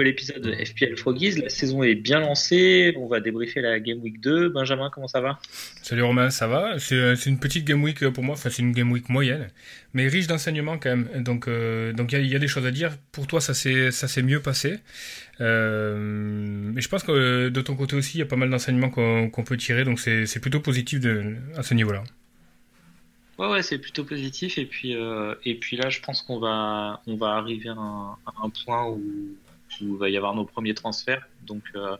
Nouvel épisode de FPL Froggies. La saison est bien lancée. On va débriefer la Game Week 2. Benjamin, comment ça va? Salut Romain, ça va? C'est c'est une petite Game Week pour moi, enfin c'est une Game Week moyenne, mais riche d'enseignements quand même. Donc euh, donc il y, a- il y a des choses à dire. Pour toi, ça s'est ça s'est mieux passé. Euh, mais je pense que euh, de ton côté aussi, il y a pas mal d'enseignements qu'on qu'on peut tirer, donc c'est c'est plutôt positif de, à ce niveau-là. Ouais, ouais, c'est plutôt positif. Et puis, euh, et puis là, je pense qu'on va, on va arriver à un, à un point où, où va y avoir nos premiers transferts. Donc, euh,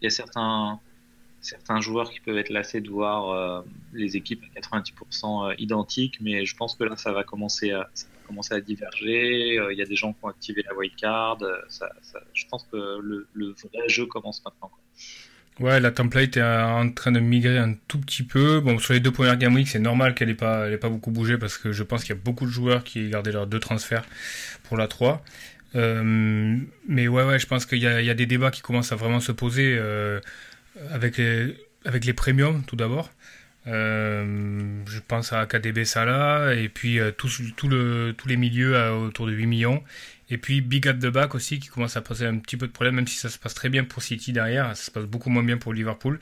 il y a certains, certains joueurs qui peuvent être lassés de voir euh, les équipes à 90% identiques. Mais je pense que là, ça va commencer à, ça va commencer à diverger. Euh, Il y a des gens qui ont activé la wildcard. Euh, Ça, ça, je pense que le, vrai jeu commence maintenant. quoi. Ouais, la template est en train de migrer un tout petit peu. Bon, sur les deux premières Game c'est normal qu'elle ait pas, pas beaucoup bougé parce que je pense qu'il y a beaucoup de joueurs qui gardaient leurs deux transferts pour la 3. Euh, mais ouais, ouais, je pense qu'il y a, des débats qui commencent à vraiment se poser euh, avec les, premiums tout d'abord. Euh, je pense à KDB Salah et puis tous les milieux autour de 8 millions. Et puis Big at the back aussi qui commence à poser un petit peu de problème, même si ça se passe très bien pour City derrière, ça se passe beaucoup moins bien pour Liverpool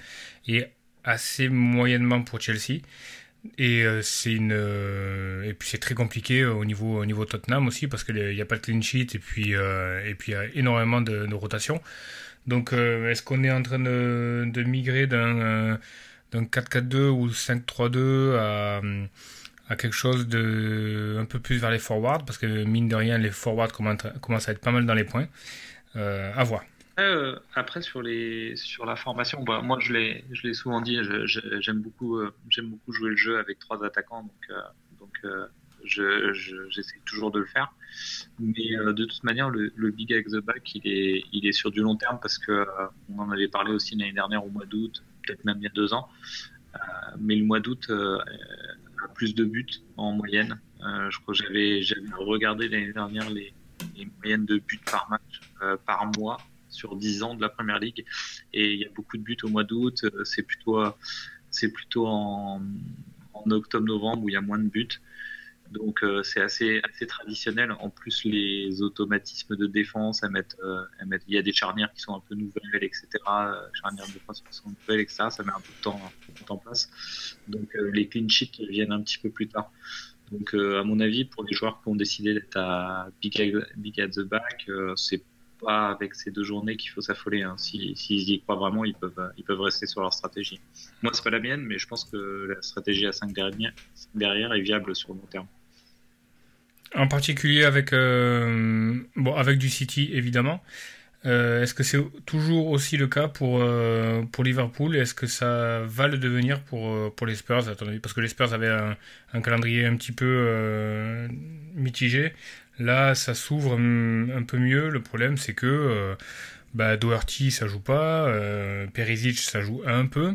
et assez moyennement pour Chelsea. Et euh, c'est une euh, et puis c'est très compliqué euh, au niveau au niveau Tottenham aussi parce qu'il n'y a pas de clean sheet et puis il y a énormément de, de rotation. Donc est-ce qu'on est en train de, migrer d'un euh, d'un 4-4-2 ou 5-3-2 à quelque chose de un peu plus vers les forwards? Parce que mine de rien les forwards commencent à être pas mal dans les points. Euh, à voir. Euh, après sur les sur la formation, bah, moi je l'ai je l'ai souvent dit, j'aime beaucoup euh, j'aime beaucoup jouer le jeu avec trois attaquants, donc euh, donc euh, je je- j'essaie toujours de le faire. Mais euh, de toute manière, le, le big avec the back, il est il est sur du long terme parce que on en avait parlé aussi l'année dernière au mois d'août, peut-être même il y a deux ans. Mais le mois d'août a plus de buts en moyenne. Je crois que j'avais j'avais regardé l'année dernière les les moyennes de buts par match par mois sur 10 ans de la Première Ligue. Et il y a beaucoup de buts au mois d'août. Euh, c'est plutôt c'est plutôt en, en octobre novembre où il y a moins de buts. Donc euh, c'est assez assez traditionnel. En plus les automatismes de défense euh, il y a des charnières qui sont un peu nouvelles etc charnières de défense qui sont nouvelles etc ça met un peu de temps en place. Donc les clean sheets viennent un petit peu plus tard. Donc, à mon avis, pour les joueurs qui ont décidé d'être à big, at- big at the back, c'est avec ces deux journées qu'il faut s'affoler. Hein. Si- S'ils y croient vraiment, ils peuvent, rester sur leur stratégie. Moi, c'est pas la mienne, mais je pense que la stratégie à 5 derrière, est viable sur le long terme. En particulier avec euh, du City évidemment. Euh, Est-ce que c'est toujours aussi le cas pour euh, pour Liverpool? Est-ce que ça va le devenir pour les Spurs Parce que les Spurs avaient un, calendrier un petit peu mitigé. Là, ça s'ouvre hum, un peu mieux. Le problème, c'est que euh, bah, Doherty, ça joue pas. Euh, Perisic, ça joue un peu.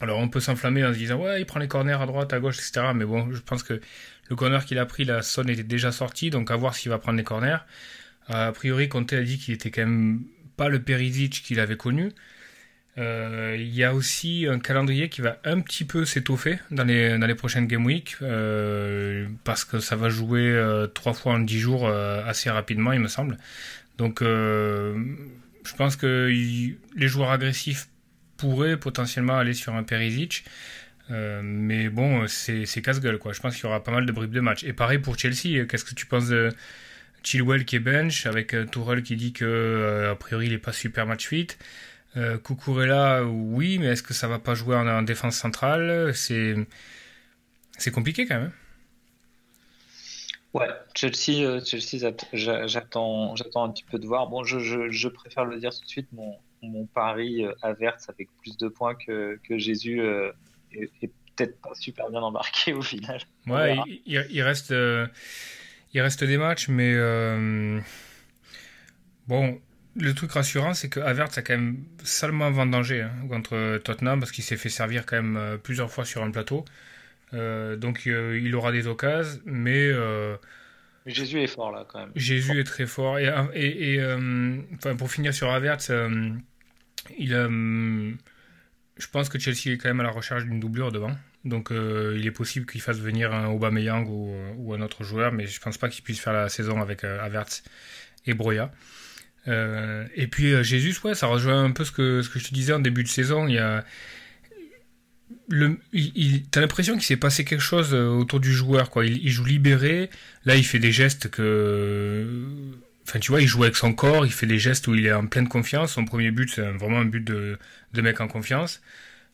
Alors, on peut s'enflammer en se disant ouais, il prend les corners à droite, à gauche, etc. Mais bon, je pense que le corner qu'il a pris, la Son était déjà sorti, donc à voir s'il va prendre les corners. A priori, Conte a dit qu'il était quand même pas le Perisic qu'il avait connu. Euh, Il y a aussi un calendrier qui va un petit peu s'étoffer dans les, prochaines Game Week, euh, parce que ça va jouer euh, trois fois en dix jours assez rapidement, il me semble. Donc, je pense que les joueurs agressifs pourraient potentiellement aller sur un Perisic. Mais bon, c'est casse-gueule, quoi. Je pense qu'il y aura pas mal de bribes de match. Et pareil pour Chelsea. Qu'est-ce que tu penses de Chilwell qui est bench, avec Tourelle qui dit que, a priori, il est pas super match fit euh, Cucurella, oui, mais est-ce que ça va pas jouer en, en défense centrale? C'est c'est compliqué quand même. Ouais, Chelsea, euh, Chelsea j'att- j'a- j'attends, j'attends un petit peu de voir. Bon, je, je, je préfère le dire tout de suite, mon, mon pari euh, Havertz avec plus de points que, que Jésus euh, est, est peut-être pas super bien embarqué au final. Ouais, il, reste, il reste des matchs, mais euh, bon, le truc rassurant, c'est que Havertz a quand même salement vendangé hein, contre Tottenham parce qu'il s'est fait servir quand même euh, plusieurs fois sur un plateau. Euh, donc euh, il aura des occasions, mais Jésus est fort là quand même. Jésus est très fort. Et, et, et enfin, pour finir sur Havertz, il je pense que Chelsea est quand même à la recherche d'une doublure devant. Donc il est possible qu'il fasse venir un Aubameyang ou, ou, un autre joueur, mais je pense pas qu'il puisse faire la saison avec Havertz et Broya. Euh, et puis euh, Jésus, ouais, ça rejoint un peu ce que, ce que je te disais en début de saison. Il y a le, il, t'as l'impression qu'il s'est passé quelque chose euh, autour du joueur, quoi. Il, joue libéré. Là, il fait des gestes que, enfin, tu vois, il joue avec son corps. Il fait des gestes où il est en pleine confiance. Son premier but, c'est vraiment un but de, de mec en confiance.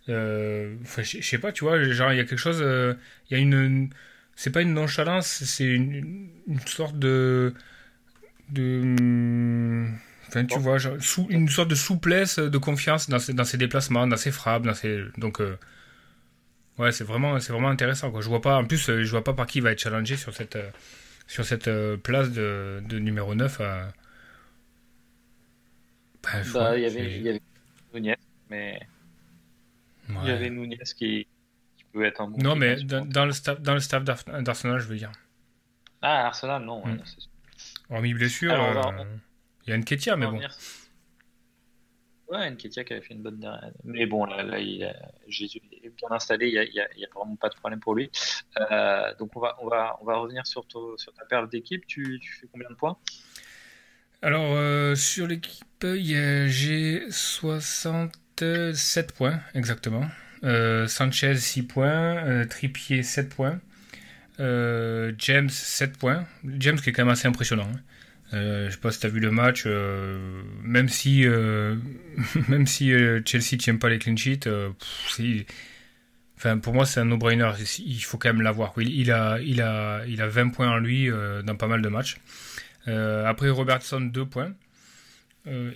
je sais pas, tu vois, genre il y a quelque chose. il y a une, c'est pas une nonchalance, c'est une sorte de de enfin tu vois sous, une sorte de souplesse de confiance dans ses, dans ses déplacements dans ses frappes dans ses donc euh, ouais c'est vraiment c'est vraiment intéressant quoi. Je vois pas en plus euh, je vois pas par qui il va être challengé sur cette euh, sur cette place de, de numéro 9 à... Bah, bah, il y avait il y avait Nunez mais il y avait Nunez qui, qui peut être un bon non mais dans, le staff dans le staff d'Arsenal je veux dire. Ah Arsenal non mm. Hormis blessure, euh, il y a Nketia, mais bon. Ouais, Nketia qui avait fait une bonne dernière. Mais bon, là, là il Jésus est bien installé, il n'y a, a, a, vraiment pas de problème pour lui. Euh, donc on va, on, va, on va revenir sur, sur ta perle d'équipe. Tu, tu, fais combien de points? Alors, euh, sur l'équipe, j'ai 67 points, exactement. Sanchez 6 points, Trippier 7 points. Euh, James 7 points. James qui est quand même assez impressionnant. Hein. Euh, je sais pas si tu as vu le match, euh, même si, même si Chelsea tient pas les clean sheets, enfin, pour moi c'est un no-brainer. Il faut quand même l'avoir. Il, il, a, il, a, il a 20 points en lui dans pas mal de matchs. après Robertson 2 points.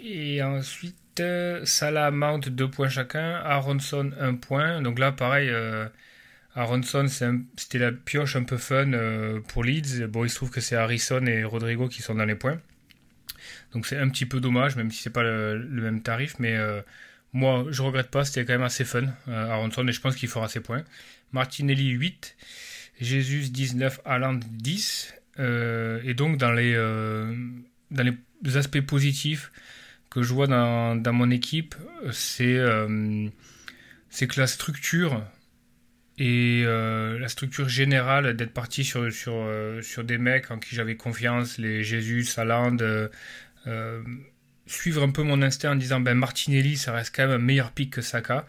et ensuite Salah Mount 2 points chacun. Aronson 1 point. Donc là pareil Aronson, c'était la pioche un peu fun euh, pour Leeds. Bon, il se trouve que c'est Harrison et Rodrigo qui sont dans les points. Donc c'est un petit peu dommage, même si c'est pas le, même tarif. Mais euh, moi, je regrette pas, c'était quand même assez fun, euh, Aronson, et je pense qu'il fera ses points. Martinelli 8, Jesus 19, Haaland 10. et donc dans les, aspects positifs que je vois dans, mon équipe, c'est que la structure et euh, la structure générale d'être parti sur, sur, euh, sur des mecs en qui j'avais confiance, les Jésus, Saland, euh, suivre un peu mon instinct en disant ben Martinelli ça reste quand même un meilleur pic que Saka.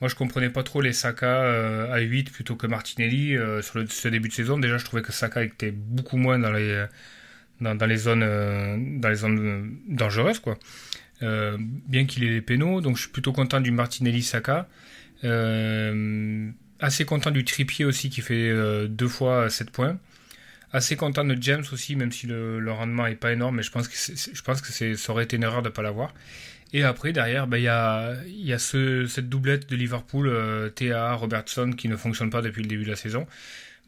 Moi je comprenais pas trop les Saka à 8 plutôt que Martinelli sur le, ce début de saison. Déjà je trouvais que Saka était beaucoup moins dans les, zones, dangereuses quoi. bien qu'il ait les pénaux, donc je suis plutôt content du Martinelli Saka. Euh, Assez content du Trippier aussi qui fait euh, deux fois 7 points. Assez content de James aussi, même si le, rendement est pas énorme, mais je pense que, je pense que ça aurait été une erreur de ne pas l'avoir. Et après, derrière, ben, il y a, cette doublette de Liverpool, euh, TA, Robertson, qui ne fonctionne pas depuis le début de la saison.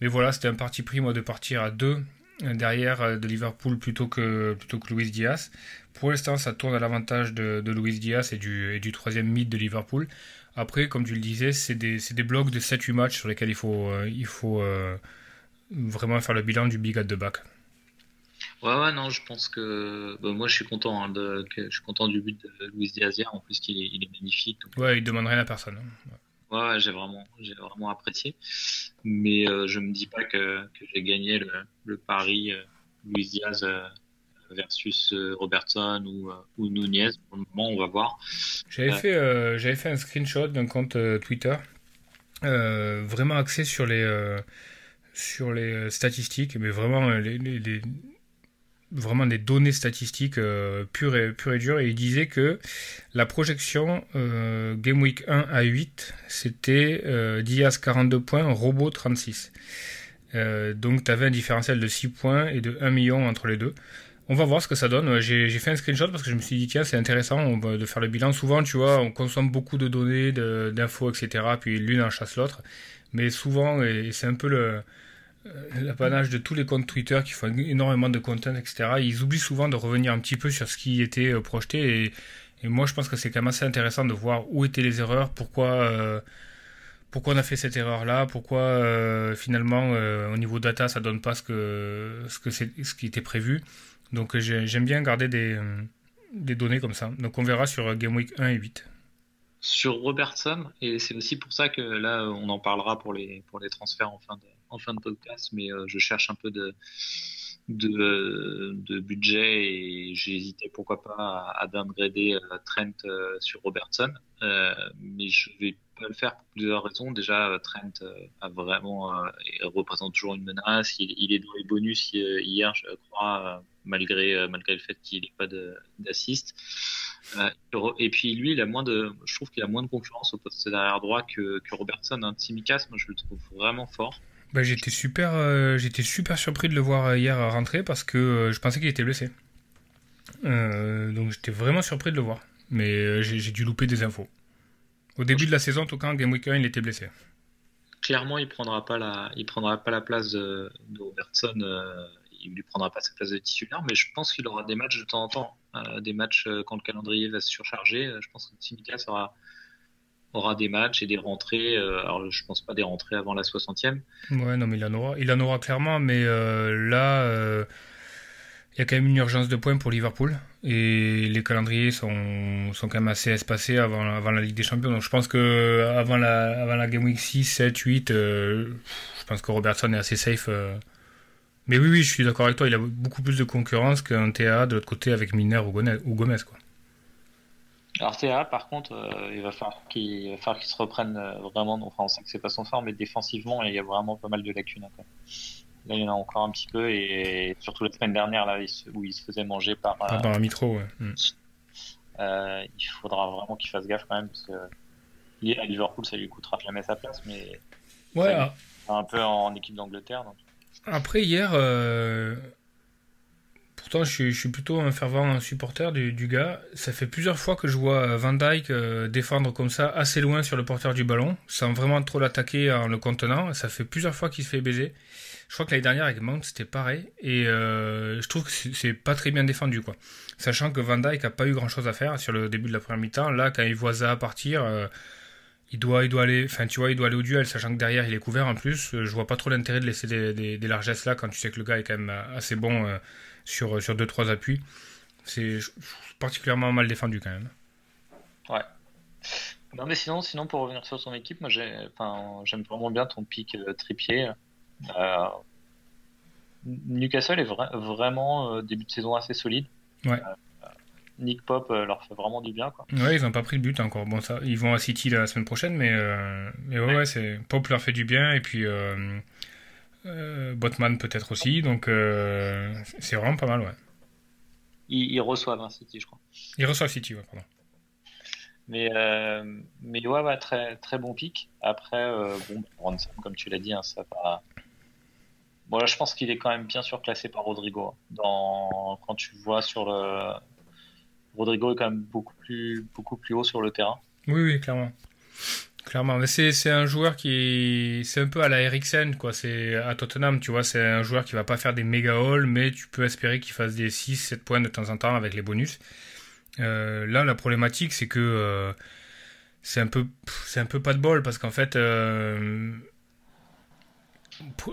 Mais voilà, c'était un parti pris, moi, de partir à deux euh, derrière de Liverpool plutôt que, plutôt que Luis Diaz. Pour l'instant, ça tourne à l'avantage de, de Luis Diaz et du, et du troisième mid de Liverpool. Après, comme tu le disais, c'est des, des, blocs de 7-8 matchs sur lesquels il faut, euh, il faut euh, vraiment faire le bilan du big at the back. Ouais, ouais, non, je pense que bah, moi je suis content, hein, de, je suis content du but de Luis Diaz en plus qu'il est, il est magnifique. Ouais, il demande rien à personne. Hein. Ouais, j'ai vraiment, j'ai vraiment apprécié, mais euh, je me dis pas que, que j'ai gagné le, le pari Luis Diaz versus euh, Robertson ou, euh, ou, Nunez. Pour le moment, on va voir. J'avais euh, fait, j'avais fait un screenshot d'un compte Twitter vraiment axé sur les, sur les statistiques, mais vraiment les, les, vraiment des données statistiques pures, et, pures et dures. Et il disait que la projection Game Week 1 à 8, c'était Diaz 42 points, Robot 36. donc tu avais un différentiel de 6 points et de 1 million entre les deux. On va voir ce que ça donne. J'ai fait un screenshot parce que je me suis dit, tiens, c'est intéressant de faire le bilan. Souvent, tu vois, on consomme beaucoup de données, d'infos, etc. Puis l'une en chasse l'autre. Mais souvent, et c'est un peu le, l'apanage de tous les comptes Twitter qui font énormément de content, etc. Ils oublient souvent de revenir un petit peu sur ce qui était projeté et, moi je pense que c'est quand même assez intéressant de voir où étaient les erreurs, pourquoi pourquoi on a fait cette erreur là, pourquoi finalement au niveau data ça donne pas ce que ce que c'est ce qui était prévu. Donc j'aime bien garder des des données comme ça. Donc on verra sur Game Week 1 et 8. Sur Robertson, et c'est aussi pour ça que là on en parlera pour les, pour les transferts en fin de, podcast, mais euh, je cherche un peu de, budget et j'ai hésité pourquoi pas à, à downgrader euh, Trent euh, sur Robertson, mais je vais pas le faire pour plusieurs raisons. Déjà, Trent a vraiment représente toujours une menace. Il, est dans les bonus hier, je crois, malgré, euh, le fait qu'il n'ait pas d'assist. Euh, et puis lui, il a moins de, je trouve qu'il a moins de concurrence au poste derrière droit que, Robertson. Hein. Tsimikas, moi je le trouve vraiment fort. Bah, euh, j'étais super surpris de le voir hier rentrer parce que je pensais qu'il était blessé. donc j'étais vraiment surpris de le voir. Mais j'ai dû louper des infos. Au début de la saison, en tout cas, Game Week 1, il était blessé. Clairement, il prendra pas la, il prendra pas la place de, de Robertson il lui prendra pas sa place de titulaire, mais je pense qu'il aura des matchs de temps en temps, euh, des matchs euh, quand le calendrier va se surcharger. Euh, je pense que Tsimikas aura, aura des matchs et des rentrées. alors, je pense pas des rentrées avant la 60e. Ouais, non, mais il en aura, il en aura clairement, mais là, il y a quand même une urgence de points pour Liverpool et les calendriers sont, sont quand même assez espacés avant, avant la Ligue des Champions. Donc, je pense que avant la, avant la Game Week 6, 7, 8, je pense que Robertson est assez safe. Mais oui, oui, je suis d'accord avec toi. Il a beaucoup plus de concurrence qu'un TA de l'autre côté avec Miner ou Gomez. Quoi. Alors TA, par contre, euh, il va falloir qu'il se reprenne euh, vraiment. Enfin, on sait que c'est pas son fort, mais défensivement, il y a vraiment pas mal de lacunes. Là, il y en a encore un petit peu, et surtout la semaine dernière, là, où il se faisait manger par. Ah, par un mitro, ouais. Mm. Euh, il faudra vraiment qu'il fasse gaffe quand même, parce que à Liverpool, ça lui coûtera jamais sa place, mais. Ouais. Ah. Un peu en équipe d'Angleterre. Donc... Après, hier, euh, pourtant, je suis, plutôt un fervent supporter du, gars. Ça fait plusieurs fois que je vois Van Dyke euh, défendre comme ça, assez loin sur le porteur du ballon, sans vraiment trop l'attaquer en le contenant. Ça fait plusieurs fois qu'il se fait baiser. Je crois que l'année dernière avec Mount, c'était pareil. Et euh, je trouve que c'est pas très bien défendu, quoi. Sachant que Van Dyke a pas eu grand chose à faire sur le début de la première mi-temps. Là, quand il voit Zaha partir il doit, il doit aller, enfin tu vois, il doit aller au duel, sachant que derrière il est couvert en plus. Euh, je vois pas trop l'intérêt de laisser des, largesses là quand tu sais que le gars est quand même assez bon euh, sur sur deux trois appuis. C'est particulièrement mal défendu quand même. Ouais. Non mais sinon, sinon pour revenir sur son équipe, moi j'aime vraiment bien ton pic euh, tripier. Newcastle est vraiment début de saison assez solide. Ouais. Nick Pop euh, leur fait vraiment du bien. Quoi. Ouais, ils n'ont pas pris le but encore. Bon, ça, ils vont à City la semaine prochaine, mais, euh, mais ouais, c'est Pop leur fait du bien et puis euh, Botman peut-être aussi. Donc c'est vraiment pas mal, ouais. Ils, reçoivent un City, je crois. Ils reçoivent City, ouais, pardon. Mais, mais ouais, ouais, très, très bon pic. Après, bon, Ronson, comme tu l'as dit, hein, ça va. Bon, là, je pense qu'il est quand même bien surclassé par Rodrigo. Hein. Dans... Quand tu vois sur le, Rodrigo est quand même beaucoup plus, beaucoup plus haut sur le terrain. Oui, oui, clairement. Clairement, mais c'est un joueur qui c'est un peu à la Eriksen quoi, c'est à Tottenham, tu vois, c'est un joueur qui va pas faire des méga hauls mais tu peux espérer qu'il fasse des 6 7 points de temps en temps avec les bonus. Euh, là la problématique c'est que euh, c'est un peu un peu pas de bol parce qu'en fait euh,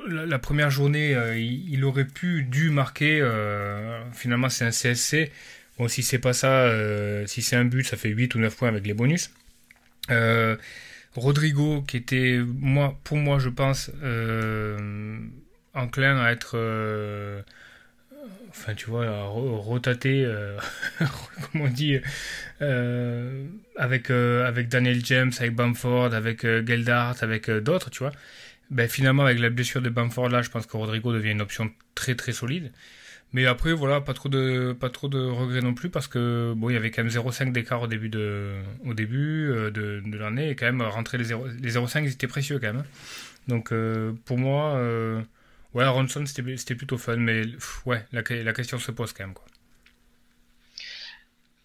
la, première journée il, aurait pu dû marquer finalement c'est un CSC Bon, si c'est pas ça, si c'est un but, ça fait 8 ou 9 points avec les bonus. Euh, Rodrigo, qui était, moi, pour moi, je pense, euh, enclin à être, enfin, tu vois, à rotater, comment on dit, avec, avec Daniel James, avec Bamford, avec Geldart, avec d'autres, tu vois. Ben, finalement, avec la blessure de Bamford, là, je pense que Rodrigo devient une option très très solide. Mais après, voilà, pas trop de, pas trop de regrets non plus parce que bon, il y avait quand même 0,5 d'écart au début de, au début euh, de, l'année et quand même rentrer les 0, les 0,5 étaient précieux quand même. Donc euh, pour moi, euh, ouais, Ronson c'était, plutôt fun, mais ouais, la, la question se pose quand même quoi.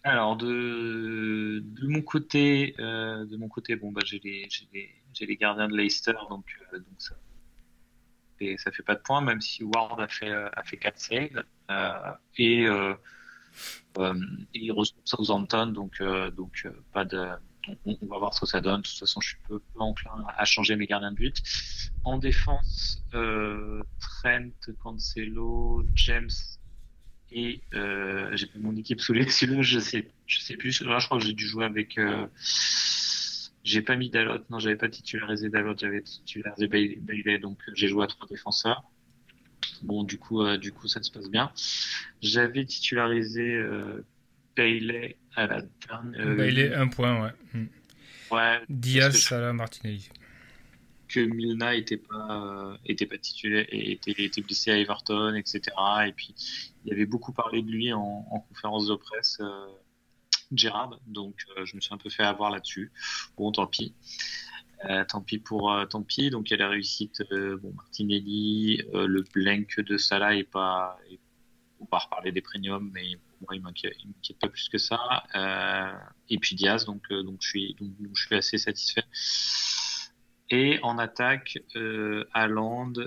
Alors de, de mon côté, de mon côté, bon bah j'ai les, les, les gardiens de Leicester, donc, donc ça fait, ça fait pas de points, même si Ward a fait, a fait 4 saves. et, il reçoit Southampton, donc, donc pas de. On, va voir ce que ça donne. De toute façon, je suis peu, peu enclin à changer mes gardiens de but. En défense, Trent, Cancelo, James et euh, j'ai mon équipe sous les yeux, je sais, je sais plus. Là, je crois que j'ai dû jouer avec. Euh, j'ai pas mis Dalot, non, j'avais pas titularisé Dalot, j'avais titularisé Bailey, donc euh, j'ai joué à trois défenseurs. Bon, du coup, euh, du coup, ça se passe bien. J'avais titularisé euh, Bailey à la dernière. Bailey, un point, ouais. Hmm. Ouais. Diaz, Salah, Martinelli que Milna était pas euh, était pas titulaire était, était blessé à Everton, etc. Et puis il avait beaucoup parlé de lui en, conférence de presse, euh, Gérard. Donc euh, je me suis un peu fait avoir là-dessus. Bon, tant pis. tant pis pour tant pis. Donc il y a la réussite. bon, Martinelli, le blank de Salah est pas. on va reparler des premiums, mais moi il m'inquiète pas plus que ça. et puis Diaz, donc donc je suis donc, je suis assez satisfait. Et en attaque, euh,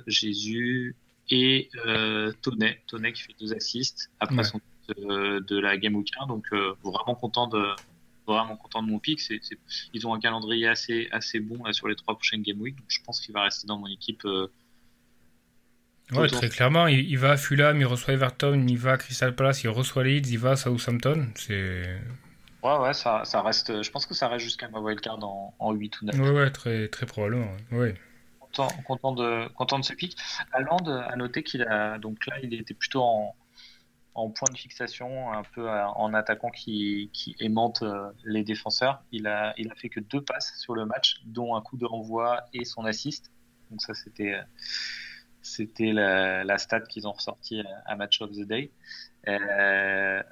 Jésus et euh, Tonnet. Tonnet qui fait deux assists après son de la Game Week 1. Donc euh, vraiment content de vraiment content de mon pick. C'est, ils ont un calendrier assez assez bon là, sur les trois prochaines Game Week. Donc je pense qu'il va rester dans mon équipe. Euh, ouais, très clairement, il, va à Fulham, il reçoit Everton, il va à Crystal Palace, il reçoit Leeds, il va à Southampton. C'est Ouais, ouais, ça, ça reste. Je pense que ça reste jusqu'à ma wildcard en, en 8 ou 9. Ouais, ouais, très, très probablement. Ouais. Content, content, de, content de ce pic. Aland a noté qu'il a. Donc là, il était plutôt en, en point de fixation, un peu en attaquant qui, aimante euh, les défenseurs. Il a, fait que deux passes sur le match, dont un coup de renvoi et son assist. Donc ça, c'était. C'était la, stat qu'ils ont ressorti à Match of the Day. Euh,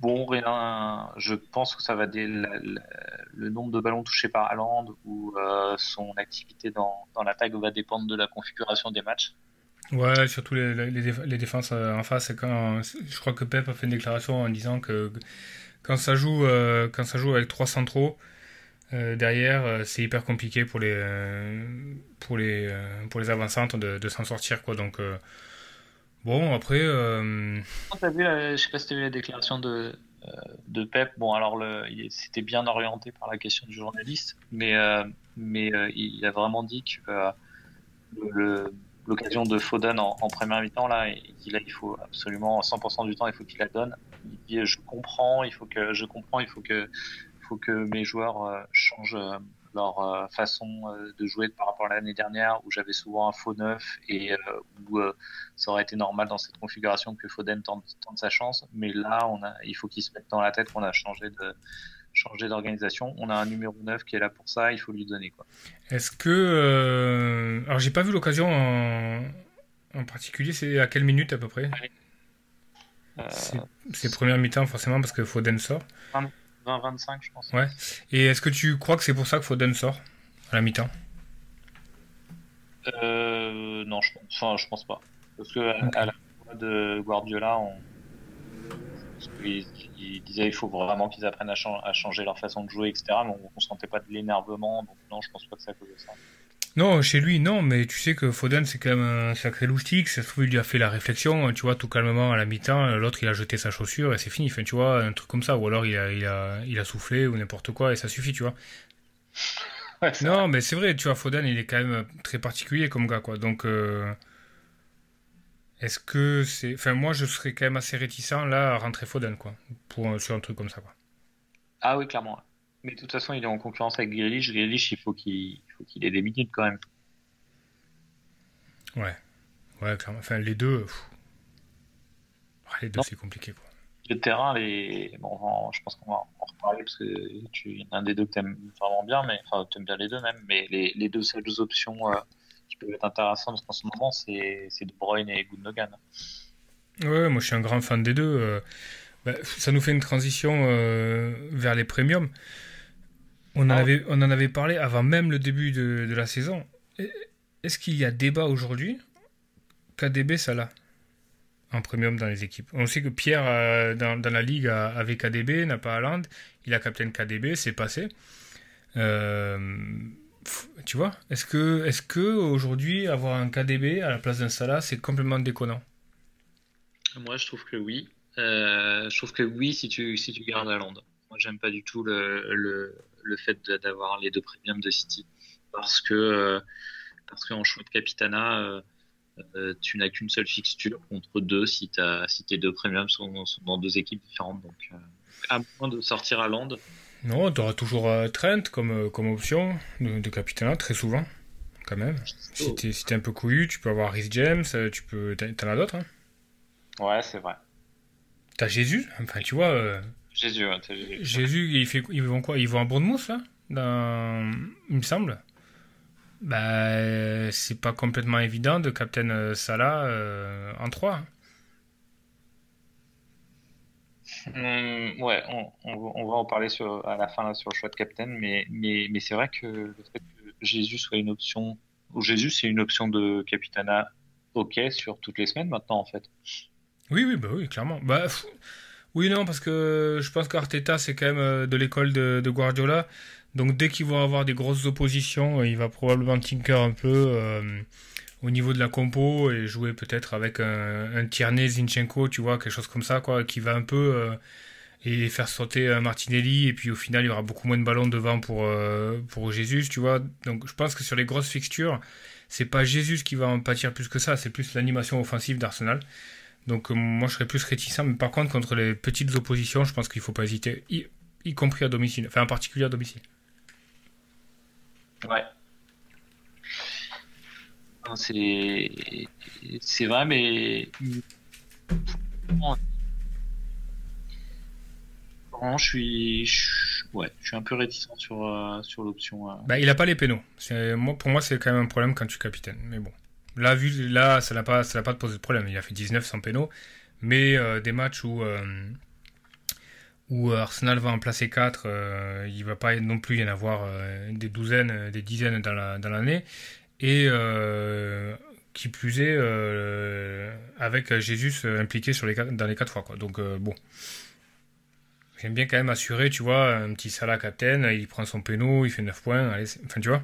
Bon, rien. Je pense que ça va le nombre de ballons touchés par Haaland ou euh, son activité dans, dans l'attaque va dépendre de la configuration des matchs. Ouais, surtout les, les, défenses euh, en face. Quand, je crois que Pep a fait une déclaration en disant que quand ça joue, euh, quand ça joue avec trois centraux derrière, c'est hyper compliqué pour les, pour les, pour les avancantes de, s'en sortir. Quoi. Donc, Bon, après. Euh... As vu, je sais pas si tu as vu la déclaration de, euh, de Pep. Bon, alors, c'était bien orienté par la question du journaliste, mais, euh, mais euh, il a vraiment dit que l'occasion de Foden en, première mi-temps, là, il il faut absolument 100% du temps, il faut qu'il la donne. Il dit je comprends, il faut que je comprends, il faut que, faut que mes joueurs changent leur euh, façon euh, de jouer par rapport à l'année dernière où j'avais souvent un faux neuf et euh, où ça aurait été normal dans cette configuration que Foden tente, sa chance. Mais là, on a, il faut qu'il se mette dans la tête qu'on a changé de changer d'organisation. On a un numéro 9 qui est là pour ça, il faut lui donner quoi. Est-ce que alors j'ai pas vu l'occasion en... en, particulier, c'est à quelle minute à peu près C'est première mi-temps forcément parce que Foden sort. 20-25, je pense. Ouais. Et est-ce que tu crois que c'est pour ça que Foden sort à la mi-temps? Euh, Non, je enfin, je pense pas. Parce que à, la fois de Guardiola, on... il, disait qu'il faut vraiment qu'ils apprennent à, changer leur façon de jouer, etc. Mais on, ne sentait pas de l'énervement, donc non, je pense pas que ça cause ça. Non, chez lui, non, mais tu sais que Foden, c'est quand même un sacré loustique. Ça se trouve, il lui a fait la réflexion, tu vois, tout calmement à la mi-temps. L'autre, il a jeté sa chaussure et c'est fini. Enfin, tu vois, un truc comme ça. Ou alors, il a, il a, il a soufflé ou n'importe quoi et ça suffit, tu vois. non, mais c'est vrai, tu vois, Foden, il est quand même très particulier comme gars, quoi. Donc, euh, est-ce que c'est. Enfin, moi, je serais quand même assez réticent, là, à rentrer Foden, quoi. Pour, sur un truc comme ça, quoi. Ah oui, clairement. Mais de toute façon, il est en concurrence avec Grealish. Grealish, il faut qu'il ait des minutes quand même. Ouais. Ouais, clairement. Enfin, les deux. les deux, c'est compliqué, quoi. Le terrain, les... bon, je pense qu'on va en reparler parce que tu un des deux que tu aimes vraiment bien, mais enfin, tu aimes bien les deux même, mais les, les deux seules options euh, qui peuvent être intéressantes en ce moment, c'est De Bruyne et Gundogan. Ouais, moi je suis un grand fan des deux. Euh, bah, ça nous fait une transition euh, vers les premiums. On en, ah. avait, on en avait parlé avant même le début de, la saison. Est-ce qu'il y a débat aujourd'hui KDB, ça l'a en premium dans les équipes. On sait que Pierre, euh, dans, la ligue, avait KDB, n'a pas Haaland. Il a captain KDB, c'est passé. Euh, tu vois, est-ce que, aujourd'hui avoir un KDB à la place d'un Salah, c'est complètement déconnant? Moi, je trouve que oui. Euh, je trouve que oui, si tu, si tu gardes à Londres. Moi, j'aime pas du tout le, fait d'avoir les deux premiums de City. Parce que, euh, qu'en choix de Capitana, euh, tu n'as qu'une seule fixture contre deux si, as, si tes deux premiums sont, dans deux équipes différentes. Donc, à moins de sortir à Londres. Non, tu auras toujours Trent comme, comme option de, de Capitana, très souvent, quand même. Si tu es, si un peu couillu, tu peux avoir Rhys James, tu peux, t'en as d'autres. Hein. Ouais, c'est vrai. T'as Jésus Enfin, tu vois. Euh, Jésus, ouais, Jésus. Jésus, il fait, ils vont quoi? Ils vont à Bournemouth, là? Dans... Il me semble. Bah, c'est pas complètement évident de Captain Salah euh, en 3. Ouais, on, va en parler à la fin sur le choix de Captain, mais, c'est vrai que le fait que Jésus soit une option, ou Jésus c'est une option de Capitana, ok, sur toutes les semaines maintenant en fait. Oui, oui, bah oui, clairement. Bah, oui, non, parce que je pense qu'Arteta, c'est quand même de l'école de, Guardiola. Donc, dès qu'ils vont avoir des grosses oppositions, il va probablement tinker un peu euh, au niveau de la compo et jouer peut-être avec un, un Tierney, Zinchenko, tu vois, quelque chose comme ça, quoi, qui va un peu. Euh, et faire sauter un Martinelli, et puis au final, il y aura beaucoup moins de ballons devant pour, euh, pour Jésus, tu vois. Donc, je pense que sur les grosses fixtures, c'est pas Jésus qui va en pâtir plus que ça, c'est plus l'animation offensive d'Arsenal. Donc euh, moi je serais plus réticent, mais par contre contre les petites oppositions, je pense qu'il faut pas hésiter, y, compris à domicile, enfin en particulier à domicile. Ouais. C'est c'est vrai, mais je suis, je... ouais, je suis un peu réticent sur euh, sur l'option. Euh... Bah, il a pas les pénaux. Moi, pour moi, c'est quand même un problème quand tu capitaines. Mais bon. Là, vu, là ça n'a pas, ça pas posé de problème. Il a fait 19 sans pénaux. Mais euh, des matchs où, où Arsenal va en placer 4, euh, il ne va pas non plus y en avoir des douzaines, des dizaines dans l'année. La, et qui plus est, avec Jésus impliqué sur les, dans les 4 fois. Quoi. Donc, bon. J'aime bien quand même assurer, tu vois, un petit Salah captain, il prend son péno, il fait 9 points. Allez, enfin, tu vois.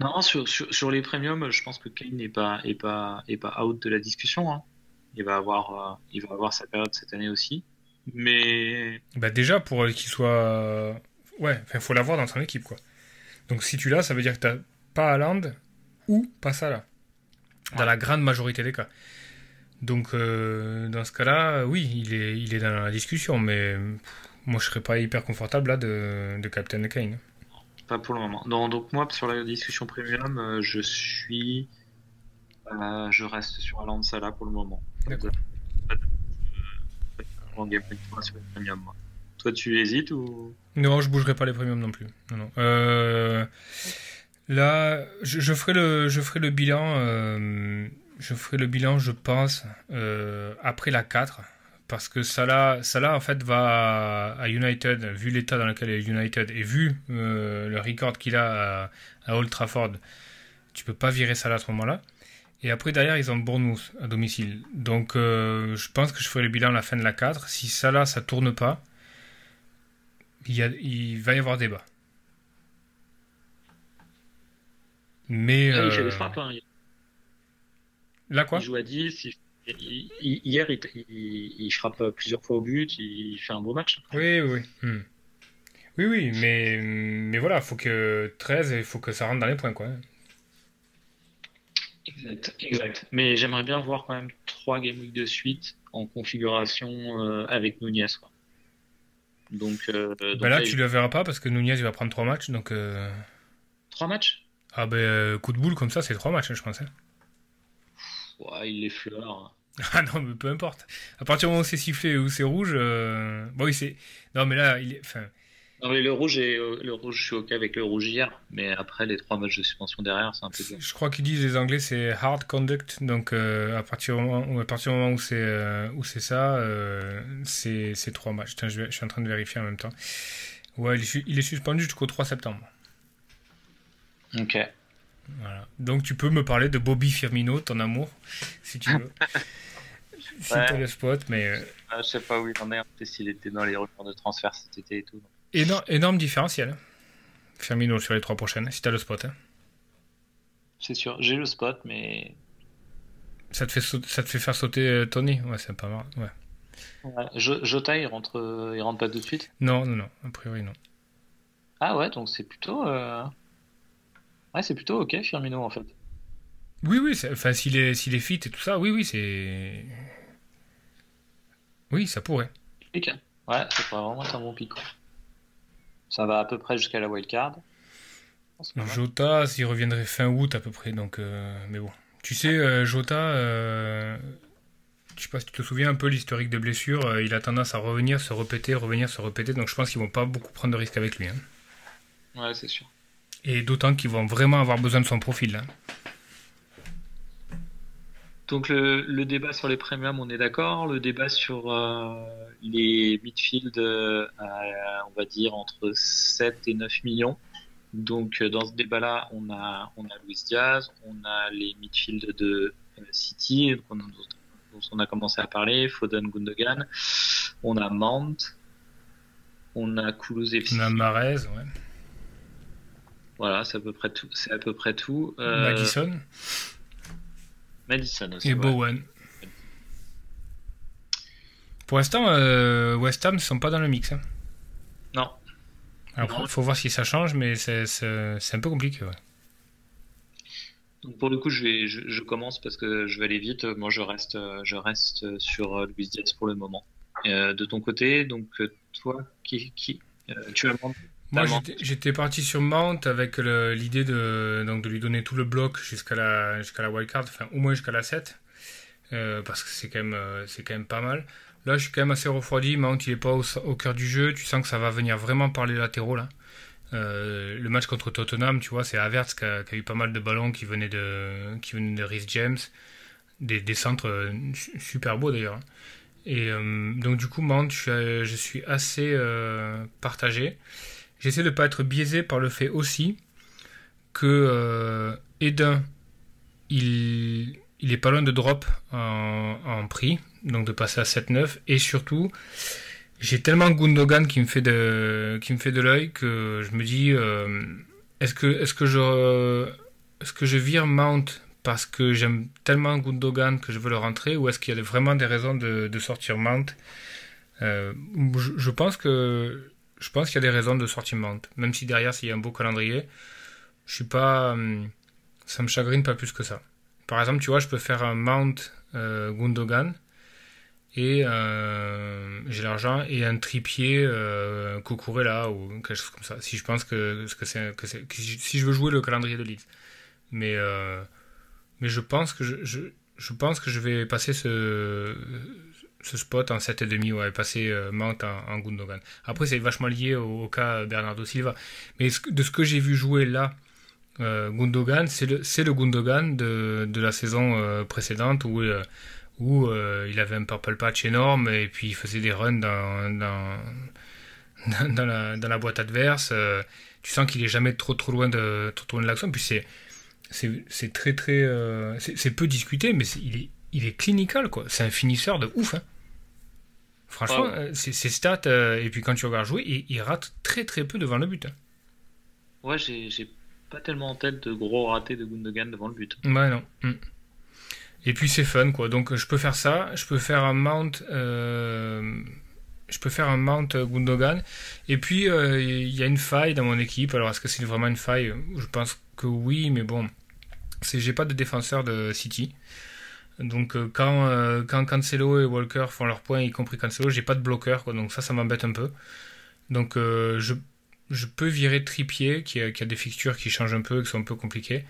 Non, sur, sur, sur, les premiums, je pense que Kane n'est pas, est pas, est pas out de la discussion. Hein. Il, va avoir, euh, il va avoir sa période cette année aussi. Mais. Bah déjà, pour qu'il soit. Ouais, il faut l'avoir dans son équipe, quoi. Donc si tu l'as, ça veut dire que tu pas Haaland ou pas Salah. Dans ouais. la grande majorité des cas. Donc euh, dans ce cas-là, oui, il est, il est dans la discussion, mais moi je serais pas hyper confortable là de, de Captain Kane. Pas pour le moment. Non, donc moi, sur la discussion premium, euh, je suis. Euh, je reste sur Alan Salah pour le moment. D'accord. Toi, tu hésites ou? Non, je bougerai pas les premiums non plus. Euh, là, je, ferai le, je ferai le bilan. Euh, je ferai le bilan, je pense, euh, après la 4 parce que Salah, Salah en fait va à United, vu l'état dans lequel est United et vu le record qu'il a à, à, Old Trafford, tu peux pas virer Salah à ce moment-là. Et après derrière ils ont Bournemouth à domicile. Donc je pense que je ferai le bilan à la fin de la 4. Si Salah ça tourne pas, il, y a, il va y avoir débat. Mais ah, il fait des frappes, hein. là quoi Il joue à 10, il Hier, il, il, il, frappe plusieurs fois au but, il fait un beau match. Oui, oui. Hmm. Oui, oui, mais, mais voilà, il faut que 13, il faut que ça rentre dans les points, quoi. Exact, exact. Mais j'aimerais bien voir quand même 3 game week de suite en configuration euh, avec Nunez. Quoi. Donc, euh, donc bah là, là, tu le verras pas parce que Nunez il va prendre 3 matchs. Donc, euh... 3 matchs? Ah, ben, coup de boule comme ça, c'est 3 matchs, je pensais. Ouais, il les fleure. Ah non, mais peu importe. À partir du moment où c'est sifflé ou c'est rouge, euh... bon, oui, c'est. Non, mais là, il est. Enfin... Non, mais le rouge, est... le rouge, je suis OK avec le rouge hier, mais après, les trois matchs de suspension derrière, c'est un peu. Je crois qu'ils disent, les Anglais, c'est hard conduct. Donc, euh, à, partir du moment, à partir du moment où c'est euh, où c'est ça, euh, c'est trois matchs. Tiens, je, vais... je, suis en train de vérifier en même temps. Ouais, il est, il est suspendu jusqu'au 3 septembre. Ok. Voilà. Donc tu peux me parler de Bobby Firmino, ton amour, si tu veux. si ouais. tu le spot, mais. Euh... Ah, je sais pas où il en est, s'il était dans les rumeurs de transfert cet été et tout. Énorme, énorme différentiel. Firmino sur les trois prochaines, si t'as le spot. Hein. C'est sûr, j'ai le spot, mais. Ça te fait, ça te fait faire sauter euh, Tony? Ouais, c'est pas mal. Ouais. Jota, il rentre, il rentre pas tout de suite? Non, non, non, a priori non. Ah ouais, donc c'est plutôt. Euh, ouais, c'est plutôt ok, Firmino en fait. Oui, oui, enfin, s'il est, s'il est fit et tout ça, oui, oui, c'est. Oui, ça pourrait. Ouais, ça pourrait vraiment être un bon pic. Ça va à peu près jusqu'à la wildcard. Jota, s'il reviendrait fin août à peu près, donc. Euh, mais bon. Tu sais, euh, Jota, euh... je sais pas si tu te souviens un peu l'historique de blessure, euh, il a tendance à revenir, se répéter, revenir, se répéter, donc je pense qu'ils vont pas beaucoup prendre de risques avec lui. Hein. Ouais, c'est sûr. Et d'autant qu'ils vont vraiment avoir besoin de son profil. Là. Donc le, débat sur les premiums, on est d'accord. Le débat sur euh, les midfield, euh, on va dire entre 7 et 9 millions. Donc euh, dans ce débat-là, on a, on a Luis Diaz, on a les midfield de City, dont on a commencé à parler, Foden Gundogan, on a Mount, on a Kulusevski. On a Marez, ouais. Voilà, c'est à peu près tout. C'est à peu près tout. Madison. Madison aussi. Et Bowen. Pour l'instant, euh, West Ham ne sont pas dans le mix. Hein. Non. il faut voir si ça change, mais c'est un peu compliqué. Donc pour le coup, je, vais, je, commence parce que je vais aller vite. Moi, je reste, je reste sur euh, Luis Diaz pour le moment. Euh, de ton côté, donc toi, qui, qui tu as moi, j'étais parti sur Mount avec l'idée de, donc, de lui donner tout le bloc jusqu'à la, jusqu'à la wildcard, enfin au moins jusqu'à la 7, euh, parce que c'est quand, même, euh, c'est quand même pas mal. Là, je suis quand même assez refroidi. Mount, il est pas au, cœur du jeu. Tu sens que ça va venir vraiment par les latéraux là. Euh, le match contre Tottenham, tu vois, c'est Havertz qui a, eu pas mal de ballons qui venaient de, qui venaient de Rhys James, des, des centres super beaux d'ailleurs. Et donc du coup, Mount, je je suis assez partagé. J'essaie de ne pas être biaisé par le fait aussi que euh, Eden, il, il est pas loin de drop en, prix, donc de passer à 7-9, et surtout, j'ai tellement Gundogan qui me fait de, qui me fait de l'œil que je me dis, euh, est-ce que, est-ce que je, est-ce que je vire Mount parce que j'aime tellement Gundogan que je veux le rentrer, ou est-ce qu'il y a vraiment des raisons de, sortir Mount? Euh, je, pense que je pense qu'il y a des raisons de sortir Mount. Même si derrière, s'il y a un beau calendrier, je suis pas. Hum, ça me chagrine pas plus que ça. Par exemple, tu vois, je peux faire un Mount euh, Gundogan et euh, j'ai l'argent et un tripier euh, ou quelque chose comme ça. Si je pense que, que c'est si je veux jouer le calendrier de Leeds. Mais euh, mais je pense que je, je pense que je vais passer ce ce spot en 7,5 ouais, passer euh, Mount en, Gundogan. Après, c'est vachement lié au, cas Bernardo Silva. Mais de ce que j'ai vu jouer là, euh, Gundogan, c'est le, le, Gundogan de, de la saison euh, précédente où, euh, où il avait un purple patch énorme et puis il faisait des runs dans, dans, dans, la, dans la, boîte adverse. tu sens qu'il est jamais trop trop loin de, de l'action. Puis c'est c'est très très c'est peu discuté mais il est il est clinical quoi c'est un finisseur de ouf hein. Franchement, euh, ses, stats, euh, et puis quand tu regardes jouer, il, rate très très peu devant le but. Hein. Ouais, j'ai pas tellement en tête de gros ratés de Gundogan devant le but. Ouais, non. Hmm. Et puis c'est fun, quoi. Donc je peux faire ça, je peux faire un mount. Euh, je peux faire un mount Gundogan. Et puis il y a une faille dans mon équipe. Alors est-ce que c'est vraiment une faille? Je pense que oui, mais bon. J'ai pas de défenseur de City. Donc euh, quand, euh, quand Cancelo et Walker font leur point, y compris Cancelo, j'ai pas de bloqueur, quoi, donc ça, ça m'embête un peu. Donc euh, je, je, peux virer Tripier, qui a, qui a, des fixtures qui changent un peu, qui sont un peu compliquées,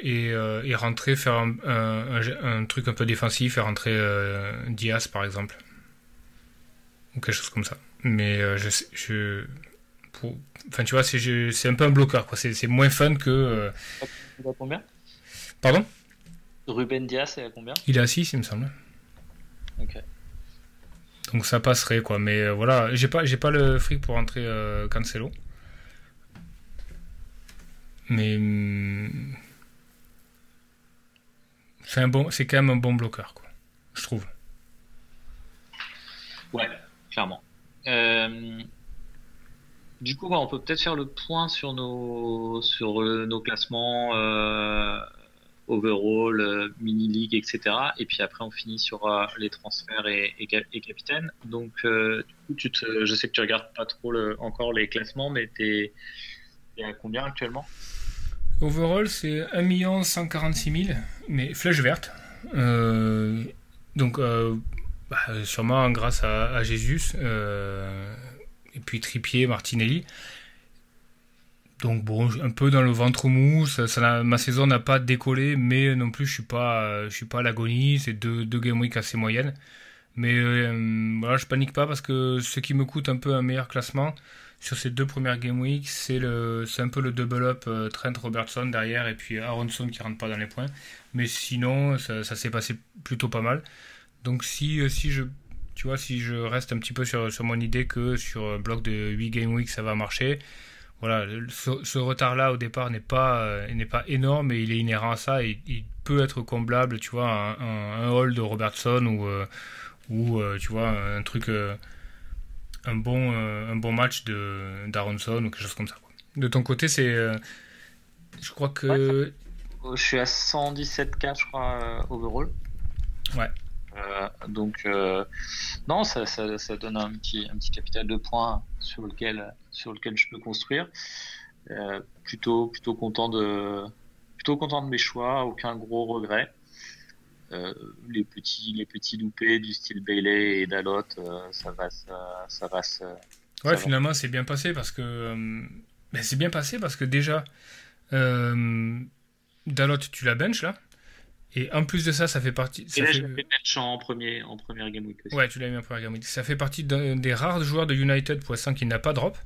et, et rentrer, faire un, un, truc un peu défensif, et rentrer Diaz par exemple. Ou quelque chose comme ça. Mais je, je pour, enfin tu vois, c'est un peu un bloqueur, quoi. C'est moins fun que. Pardon? Ruben Diaz est à combien? Il est à 6, il me semble. Ok. Donc ça passerait, quoi. Mais euh, voilà, j'ai pas, j'ai pas le fric pour rentrer euh, Cancelo. Mais. Hmm, c'est, un bon, c'est quand même un bon bloqueur, quoi. Je trouve. Ouais, clairement. Euh, Du coup, on peut peut-être faire le point sur nos, sur nos classements overall, mini-league, etc. Et puis après, on finit sur les transferts et, et, capitaine. Donc, du coup, tu je sais que tu regardes pas trop encore les classements, mais tu es, à combien actuellement? Overall, c'est 1 146 000, mais flèche verte. donc, bah, sûrement grâce à, Jésus, euh, et puis Tripier, Martinelli. Donc bon, un peu dans le ventre mou, ma saison n'a pas décollé, mais non plus je suis je suis pas à l'agonie, c'est deux, game week assez moyennes. Mais euh, voilà, je panique pas parce que ce qui me coûte un peu un meilleur classement sur ces deux premières game week, c'est un peu le double up euh, Trent Robertson derrière et puis Aronson qui rentre pas dans les points. Mais sinon, ça s'est passé plutôt pas mal. Donc si, euh, si je tu vois, si je reste un petit peu sur, sur mon idée que sur un bloc de 8 game week ça va marcher, voilà, ce, retard-là au départ n'est pas, euh, n'est pas énorme et il est inhérent à ça et il peut être comblable, tu vois, un, un, hall de Robertson ou, euh, ou tu vois, un truc, un, bon, un bon match de, d'Aronson ou quelque chose comme ça. De ton côté, c'est. je crois que. je suis à 117k, je crois, overall. Ouais. Euh, donc, euh, non, ça, donne un petit, un petit capital de points sur lequel, sur lequel je peux construire. Euh, plutôt, plutôt, content de, plutôt content de mes choix, aucun gros regret. les petits les petits loupés du style Bailey et Dalot ça va ça, ça va ouais finalement c'est bien passé parce que ben, c'est bien passé parce que déjà Dalot tu la bench là et en plus de ça, ça fait partie. Ça et là, fait... je en, premier, en première Game Week aussi. Ouais, tu l'as mis en première Game Week. Ça fait partie des rares joueurs de United pour l'instant qui n'a pas drop.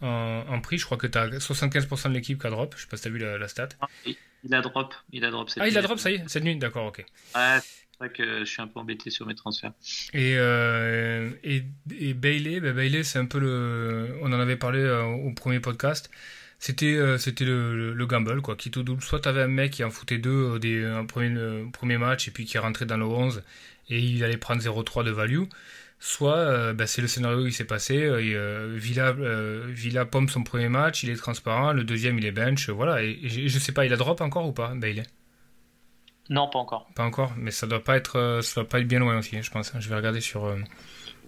En, prix, je crois que tu as 75% de l'équipe qui a drop. Je sais pas si tu as vu la, stat. Ah, il a drop. Il a drop cette ah, il a drop, ça y est, cette nuit D'accord, ok. Ouais, c'est vrai que je suis un peu embêté sur mes transferts. Et, euh, et, et, Bailey, bah, Bailey c'est un peu le. On en avait parlé euh, au premier podcast c'était euh, c'était le, le, gamble quoi. Quitte au double soit t'avais un mec qui en foutait deux au des, un premier, euh, premier match et puis qui rentrait dans le 11 et il allait prendre 0-3 de value. Soit euh, bah, c'est le scénario qui s'est passé Villa Villa pomme son premier match il est transparent le deuxième il est bench voilà. Et, je, sais pas il a drop encore ou pas Bailey non pas encore. Pas encore mais ça doit pas être ça doit pas être bien loin aussi je pense je vais regarder sur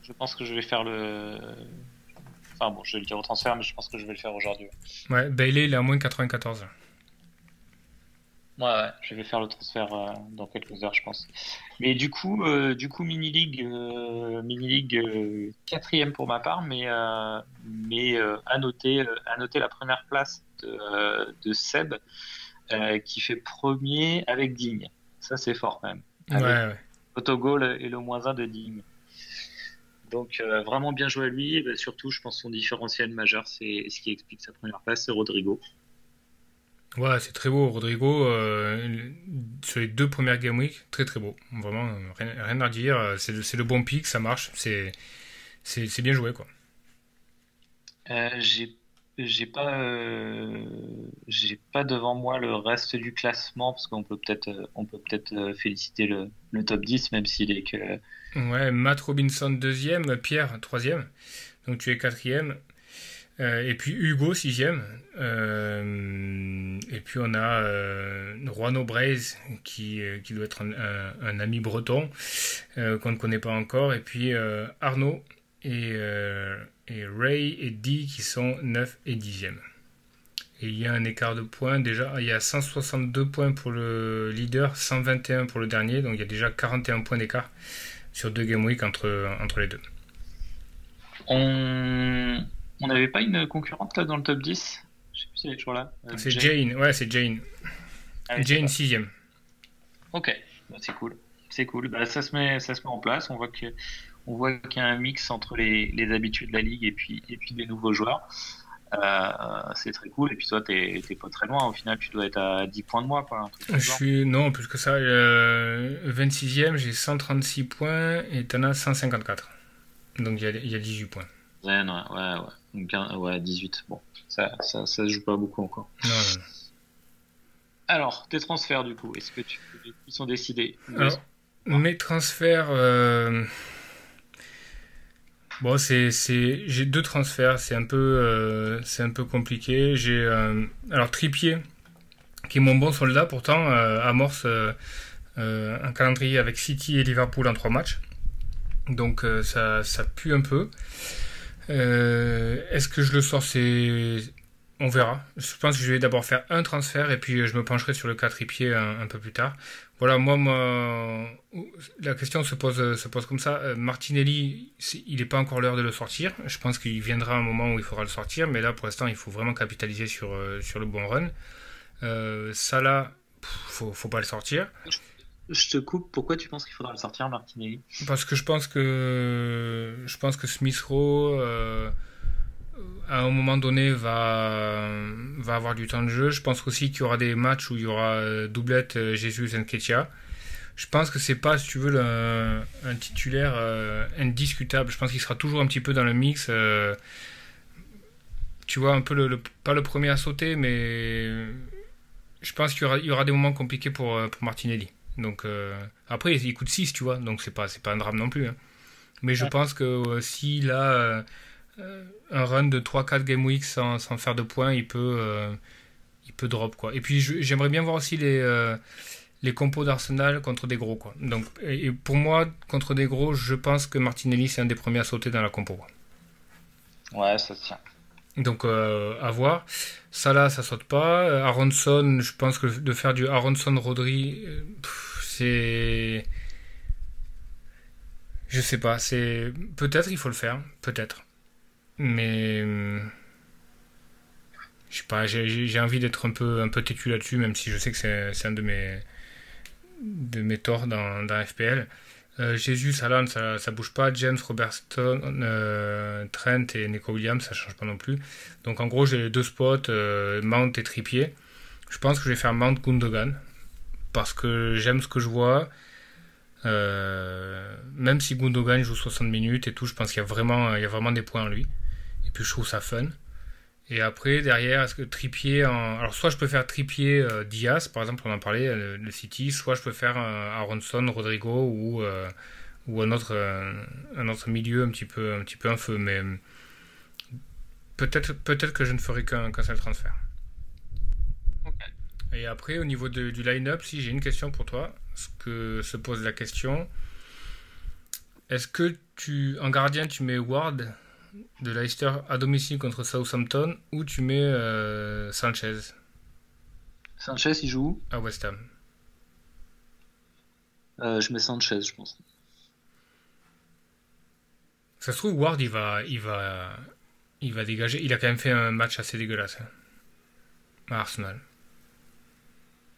je pense que je vais faire le Enfin bon, je vais le dire au transfert, mais je pense que je vais le faire aujourd'hui. Ouais, Bailey, il est à moins de 94. Ouais, ouais, je vais faire le transfert euh, dans quelques heures, je pense. Mais du coup, euh, du coup, mini league, euh, mini league quatrième pour ma part, mais mais à noter, à noter la première place de, de Seb qui fait premier avec Digne. Ça, c'est fort quand même. ouais, ouais. Autogol et le moins 1 de Digne. Donc euh, vraiment bien joué à lui. Et surtout, je pense son différentiel majeur, c'est ce qui explique sa première place, c'est Rodrigo. Ouais, c'est très beau, Rodrigo. Euh, sur les deux premières Game Week, très très beau. Vraiment, rien, à dire. C'est le, le, bon pic, ça marche. C'est bien joué, quoi. Euh, j'ai j'ai pas euh, j'ai pas devant moi le reste du classement parce qu'on peut peut-être euh, on peut peut-être euh, féliciter le, top 10 même s'il est que ouais Matt Robinson deuxième Pierre troisième donc tu es quatrième. Et puis Hugo sixième. Et puis on a euh, Juan qui, qui doit être un ami breton qu'on ne connaît pas encore. Et puis Arnaud et et Ray et Dee qui sont 9 et 10e. Et il y a un écart de points. Déjà, il y a 162 points pour le leader, 121 pour le dernier. Donc il y a déjà 41 points d'écart sur deux Game Week entre, entre les deux. On n'avait pas une concurrente là dans le top 10 Je sais plus si elle est toujours là. Euh, c'est Jane. ouais, c'est Jane. Ah Jane 6ème. Ok, bah, c'est cool. C'est cool. Bah, ça, se met, ça se met en place. On voit que on voit qu'il y a un mix entre les, les, habitués de la ligue et puis, et puis des nouveaux joueurs. Euh, c'est très cool. Et puis toi, t'es pas très loin. Au final, tu dois être à 10 points de moi. Quoi, je suis, non, plus que ça. Euh, 26e, j'ai 136 points et t'en as 154. Donc il y a, y a 18 points. Ouais, ouais, ouais. Donc, ouais 18. Bon, ça, ça, ça se joue pas beaucoup encore. Non, non. Alors, tes transferts, du coup, est-ce que tu, ils sont décidés? Alors, Mes transferts. Euh Bon, c'est, c'est, j'ai deux transferts, c'est un peu, euh, c'est un peu compliqué. J'ai, euh, alors Tripier, qui est mon bon soldat, pourtant euh, amorce un calendrier avec City et Liverpool en trois matchs, donc ça, ça pue un peu. est-ce que je le sors? C'est, on verra. Je pense que je vais d'abord faire un transfert et puis je me pencherai sur le cas Tripier un peu plus tard. Voilà, moi, moi, la question se pose, se pose comme ça. Euh, Martinelli, il n'est pas encore l'heure de le sortir. Je pense qu'il viendra un moment où il faudra le sortir, mais là, pour l'instant, il faut vraiment capitaliser sur, euh, sur le bon run. Euh, Salah, faut, faut pas le sortir. Je te coupe. Pourquoi tu penses qu'il faudra le sortir, Martinelli? Parce que je pense que je pense que Smith Rowe à un moment donné va va avoir du temps de jeu. Je pense aussi qu'il y aura des matchs où il y aura euh, doublette euh, Jesus et Ketia. Je pense que c'est pas, si tu veux, un titulaire euh, indiscutable. Je pense qu'il sera toujours un petit peu dans le mix. tu vois, un peu le, pas le premier à sauter, mais je pense qu'il y aura, il y aura des moments compliqués pour, pour Martinelli. Donc après, il coûte 6, tu vois, donc c'est pas, c'est pas un drame non plus. Hein. Mais je pense que s'il a un run de 3-4 game weeks sans, sans, faire de points, il peut, euh, il peut drop. Quoi. Et puis j'aimerais bien voir aussi les, euh, les compos d'Arsenal contre des gros. Quoi. Donc, et, pour moi, contre des gros, je pense que Martinelli, c'est un des premiers à sauter dans la compo. Ouais, ça tient. Donc à voir. Salah, ça saute pas. Aronson, je pense que de faire du Aronson-Rodri, c'est. Je sais pas, c'est. Peut-être il faut le faire, peut-être. Mais euh, je sais pas, j'ai envie d'être un peu, un peu têtu là-dessus, même si je sais que c'est un de mes, de mes torts dans, dans FPL. Euh, Jésus, Alan, ça, ça bouge pas. James, Robertson, euh, Trent et Nico Williams, ça change pas non plus. Donc en gros, j'ai deux spots, Mount et Trippier. Je pense que je vais faire Mount Gundogan parce que j'aime ce que je vois. même si Gundogan joue 60 minutes et tout, je pense qu'il y a vraiment, il y a vraiment des points en lui puis je trouve ça fun. Et après, derrière, est-ce que tripier en... Alors, soit je peux faire tripier euh, Diaz, par exemple, on en parlait, euh, le, City, soit je peux faire euh, Aronson, Rodrigo ou, ou un, autre, un autre milieu un petit peu un, petit peu un feu. Mais peut-être peut que je ne ferai qu'un seul transfert. Et après, au niveau du line-up, si j'ai une question pour toi, ce que se pose la question, est-ce que tu, en gardien, tu mets Ward de Leicester à domicile contre Southampton ou tu mets euh, Sanchez Sanchez, il joue À West Ham. Euh, je mets Sanchez, je pense. Ça se trouve, Ward, il va, il va, il va dégager. Il a quand même fait un match assez dégueulasse hein, à Arsenal.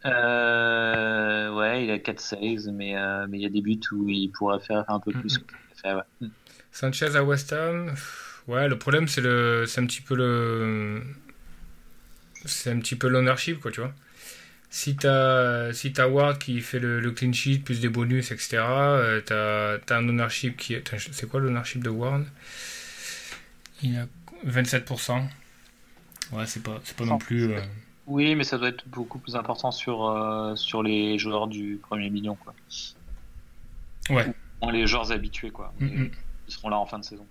Euh, ouais, il a 4 saves, mais mais il y a des buts où il pourrait faire un peu plus. Sanchez à West Ham. Ouais, le problème, c'est le, c'est un petit peu le, c'est un petit peu l'ownership, quoi, tu vois. Si t'as, si Ward qui fait le, clean sheet plus des bonus, etc., euh, t'as, t'as un ownership qui est, c'est quoi l'ownership de Ward? Il a 27%. Ouais, c'est pas, c'est pas non plus. Euh, oui, mais ça doit être beaucoup plus important sur, euh, sur les joueurs du premier million, quoi. Ouais. les joueurs habitués, quoi. Ils seront là en fin de saison.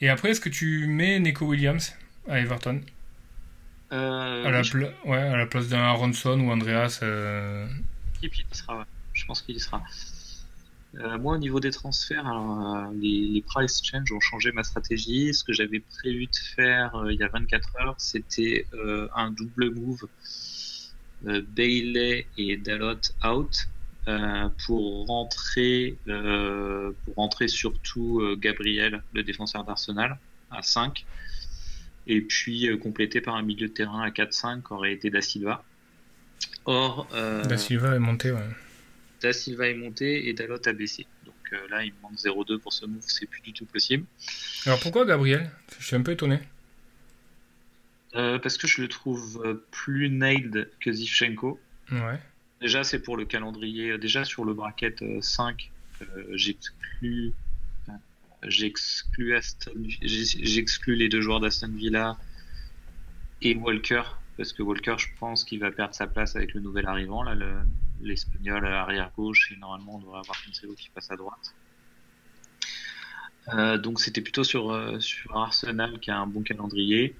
Et après, est-ce que tu mets Nico Williams à Everton? Euh, à, la ouais, à la place d'un Aronson ou Andreas euh... il y sera, je pense qu'il y sera. Euh, moi, au niveau des transferts, les, les, price change ont changé ma stratégie. Ce que j'avais prévu de faire il y a 24 heures, c'était un double move Bailey et Dalot out euh, pour rentrer euh, pour rentrer surtout euh, Gabriel, le défenseur d'Arsenal, à 5 et puis complété par un milieu de terrain à 4-5 qui aurait été Da Silva. Or, Da Silva est monté, ouais. Da Silva est monté et Dalot a baissé. Donc là, il manque 0-2 pour ce move, c'est plus du tout possible. Alors pourquoi Gabriel? Je suis un peu étonné. parce que je le trouve plus nailed que Zivchenko. Ouais. Déjà, c'est pour le calendrier. Déjà, sur le bracket 5, euh, euh, j'exclus les deux joueurs d'Aston Villa et Walker parce que Walker je pense qu'il va perdre sa place avec le nouvel arrivant l'espagnol arrière gauche et normalement on devrait avoir Cancelo qui passe à droite Euh, donc c'était plutôt sur, Arsenal qui a un bon calendrier.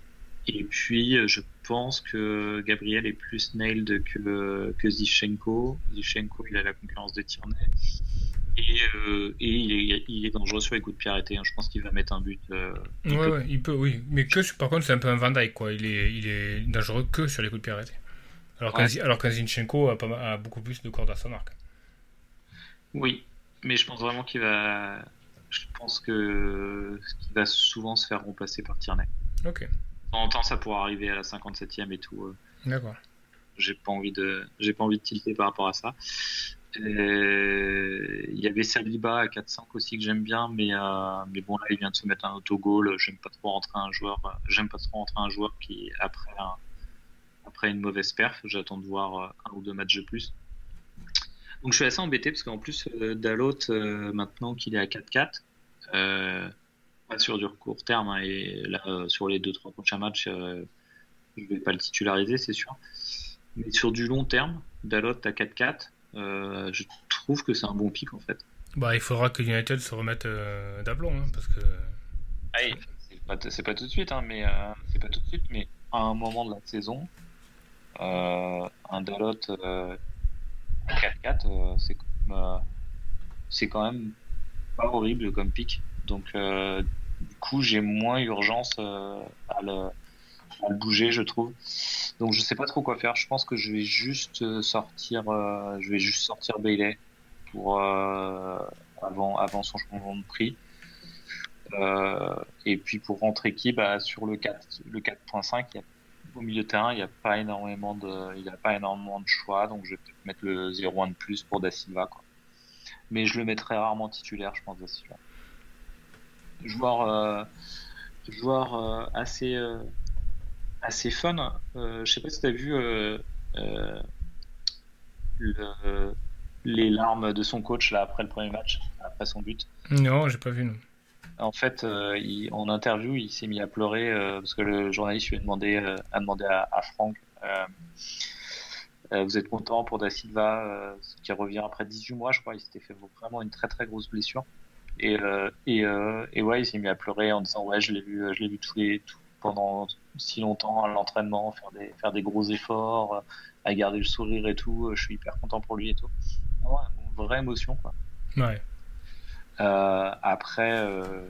Et puis je pense que Gabriel est plus nailed que, que Zichenko. Zichenko, il a la concurrence de Tierney. Et, euh, et il, est, il est dangereux sur les coups de pied arrêtés. hein. Je pense qu'il va mettre un but. euh, il Ouais, peut- ouais, il peut, oui. Mais que, par contre, c'est un peu un Van Dyke, quoi. Il est, il est dangereux que sur les coups de pied arrêtés. Alors qu'un Ouais. qu'un Zinchenko a, pas a beaucoup plus de cordes à son arc. Oui, mais je pense vraiment qu'il va. Je pense que qu'il va souvent se faire remplacer par Tierney. Ok, temps en temps, ça pourra arriver à la 57e et tout. euh, d'accord. J'ai pas envie de, j'ai pas envie de tilter par rapport à ça. Euh, Il y avait Saliba à 4-5 aussi que j'aime bien, mais euh, mais bon là, il vient de se mettre un autogol. J'aime pas trop rentrer un joueur. J'aime pas trop rentrer un joueur qui après un- après une mauvaise perf. J'attends de voir un ou deux matchs de plus. Donc je suis assez embêté parce qu'en plus Dalot maintenant qu'il est à 4-4, euh, pas sur du court terme hein, et là euh, sur les deux trois prochains matchs, euh, je vais pas le titulariser c'est sûr. Mais sur du long terme, Dalot à 4-4, euh, je trouve que c'est un bon pic en fait. Bah, il faudra que United se remette euh, d'aplomb, hein, parce que. c'est pas, c'est pas tout de suite, hein, mais euh, c'est pas tout de suite, mais à un moment de la saison, euh, un Dalot euh, à 4-4, euh, c'est quand même, euh, c'est quand même pas horrible comme pic. Donc euh, du coup, j'ai moins urgence euh, à, le, bouger, je trouve. Donc je sais pas trop quoi faire. Je pense que je vais juste euh, sortir, euh, je vais juste sortir Bailey pour avant avant son changement de prix. Euh, et puis pour rentrer qui bah, sur le 4 le 4.5 il y a- au milieu de terrain il n'y a pas énormément de il y a pas énormément de choix donc je vais peut-être mettre le 0-1 de plus pour Da Silva quoi. mais je le mettrai rarement titulaire je pense Da Silva joueur euh, joueur euh, assez euh, assez fun je sais pas si tu as vu le- les larmes de son coach là après le premier match après son but Non, j'ai pas vu, non. en fait, euh, il- en interview, il s'est mis à pleurer euh, parce que le journaliste lui a demandé, euh, a demandé à, à Franck Vous êtes content pour Da Silva qui revient après 18 mois, je crois. Il s'était fait vraiment une très très grosse blessure. Et, euh, et, euh, et ouais, il s'est mis à pleurer en disant Ouais, je l'ai vu, je l'ai vu tous les, tout- pendant si longtemps à l'entraînement, faire des, faire des gros efforts, euh, à garder le sourire et tout. Je suis hyper content pour lui et tout. Ouais, une vraie émotion, quoi. Ouais. Euh, après, euh,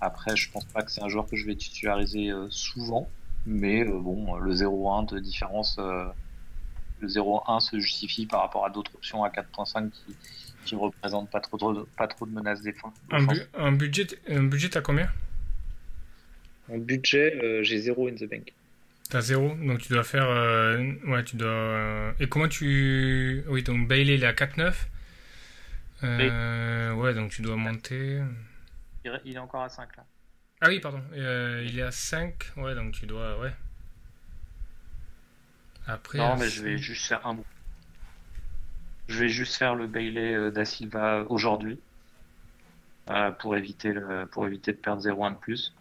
après, je pense pas que c'est un joueur que je vais titulariser euh, souvent, mais euh, bon, le 0-1 de différence, euh, le 0-1 se justifie par rapport à d'autres options à 4.5 qui qui ne représentent pas trop de, pas trop de menaces défense. Un, bu- un budget, un budget, t'as combien? En budget, euh, j'ai 0 in the bank. T'as zéro, donc tu dois faire. euh, ouais, tu dois. euh, et comment tu. Oui, donc Bailey, il est à 4,9. Euh, ouais, donc tu dois monter. Il, il est encore à 5 là. Ah oui, pardon. euh, il est à 5. Ouais, donc tu dois. Ouais. Après. Non, à mais je vais juste faire un mot. Je vais juste faire le Bailey euh, da Silva aujourd'hui euh, pour éviter le, pour éviter de perdre 0-1 de plus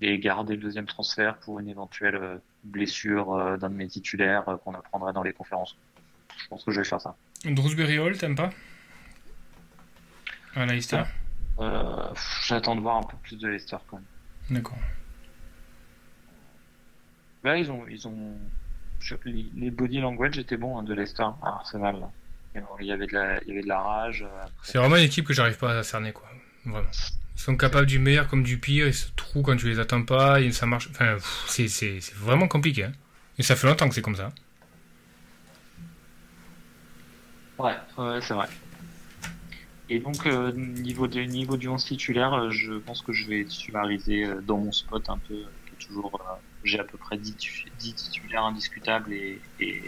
et garder le deuxième transfert pour une éventuelle euh, blessure euh, d'un de mes titulaires euh, qu'on apprendra dans les conférences. Je pense que je vais faire ça. Drewsbury Hall, t'aimes pas? À Leicester? Euh, pff, J'attends de voir un peu plus de Leicester quand même. D'accord. Là, ils ont, ils ont, les les body language étaient bons hein, de Leicester à Arsenal. Il y avait de la, il y avait de la rage. euh. C'est vraiment une équipe que j'arrive pas à cerner, quoi. Vraiment. Ils sont capables du meilleur comme du pire, ils se trouvent quand tu les attends pas, et ça marche. Enfin, c'est- vraiment compliqué. hein. Et ça fait longtemps que c'est comme ça. Ouais, ouais, c'est vrai. Et donc, euh, niveau, de, niveau du 11 titulaire, euh, je pense que je vais titulariser dans mon spot un peu, toujours. euh, J'ai à peu près 10, tu- 10 titulaires indiscutables et, et,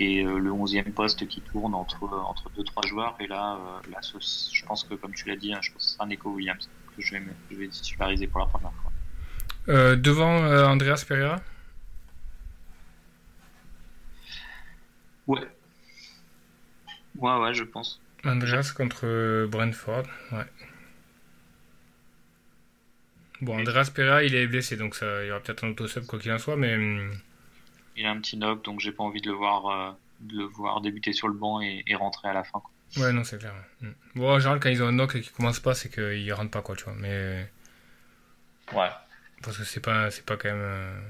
et euh, le 11e poste qui tourne entre, entre 2-3 joueurs. Et là, euh, là je pense que, comme tu l'as dit, hein, je pense que ce sera Nico Williams que je vais, me- je vais titulariser pour la première fois. Euh, devant euh, Andreas Pereira? Ouais. Ouais, ouais, je pense. Andreas contre Brentford, ouais. Bon, Andreas Pereira, il est blessé, donc ça, il y aura peut-être un auto-sub quoi qu'il en soit, mais Il a un petit knock, donc j'ai pas envie de le voir, euh, de le voir débuter sur le banc et, et rentrer à la fin. quoi. Ouais, non, c'est clair. Mm. Bon, en général, quand ils ont un knock et qu'ils commencent pas, c'est qu'ils rentrent pas, quoi, tu vois. Mais. Ouais. Parce que c'est pas, c'est pas quand même. euh,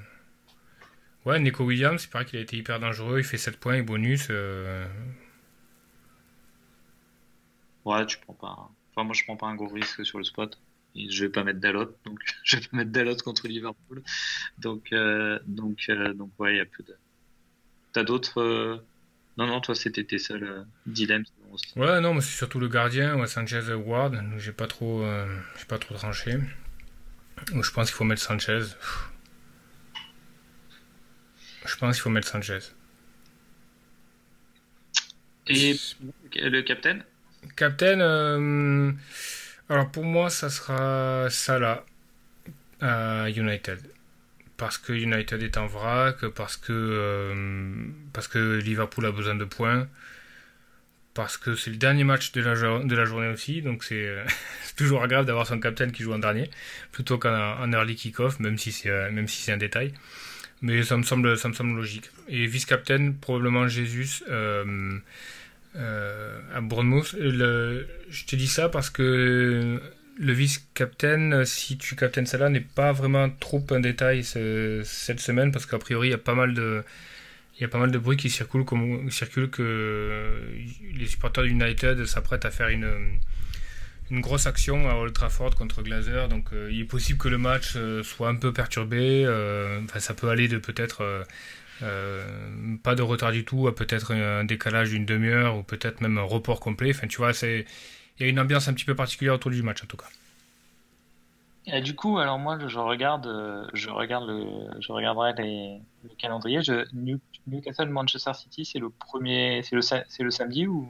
Ouais, Nico Williams, c'est pareil qu'il a été hyper dangereux, il fait 7 points et bonus. euh, Ouais, tu prends pas. un- Enfin, moi, je prends pas un gros risque sur le spot. Je vais pas mettre Dalot, donc je vais pas mettre Dalot contre Liverpool. Donc, euh, donc, euh, donc, ouais, il y a peu de. T'as d'autres. euh, Non, non, toi, c'était tes seuls dilemmes. Ouais, non, mais c'est surtout le gardien, ouais, Sanchez Ward. Donc j'ai pas trop, j'ai pas trop tranché. Donc je pense qu'il faut mettre Sanchez. Je pense qu'il faut mettre Sanchez. Et le capitaine? Captain, euh, alors pour moi, ça sera Salah à United. Parce que United est en vrac, parce que, euh, parce que Liverpool a besoin de points, parce que c'est le dernier match de la, journée aussi, donc c'est euh, c'est toujours agréable d'avoir son captain qui joue en dernier, plutôt qu'en en early kick-off, même si c'est euh, même si c'est un détail. Mais ça me semble, ça me semble logique. Et vice-captain, probablement Jésus. Euh, à Bournemouth. Le, je te dis ça parce que le vice-captain, si tu captaines Salah, n'est pas vraiment trop un détail ce- cette semaine parce qu'a priori il y a pas mal de bruit qui circule que les supporters de United s'apprêtent à faire une grosse action à Old Trafford contre Glazer donc euh, il est possible que le match euh, soit un peu perturbé enfin ça peut aller de peut-être pas de retard du tout, à peut-être un décalage d'une demi-heure ou peut-être même un report complet. Enfin, tu vois, c'est il y a une ambiance un petit peu particulière autour du match en tout cas. Et du coup, alors moi, je regarde, euh, je regarde le, je regarderai les, le calendrier. Je, New- Newcastle Manchester City, c'est le premier, c'est le, sa- c'est le samedi ou?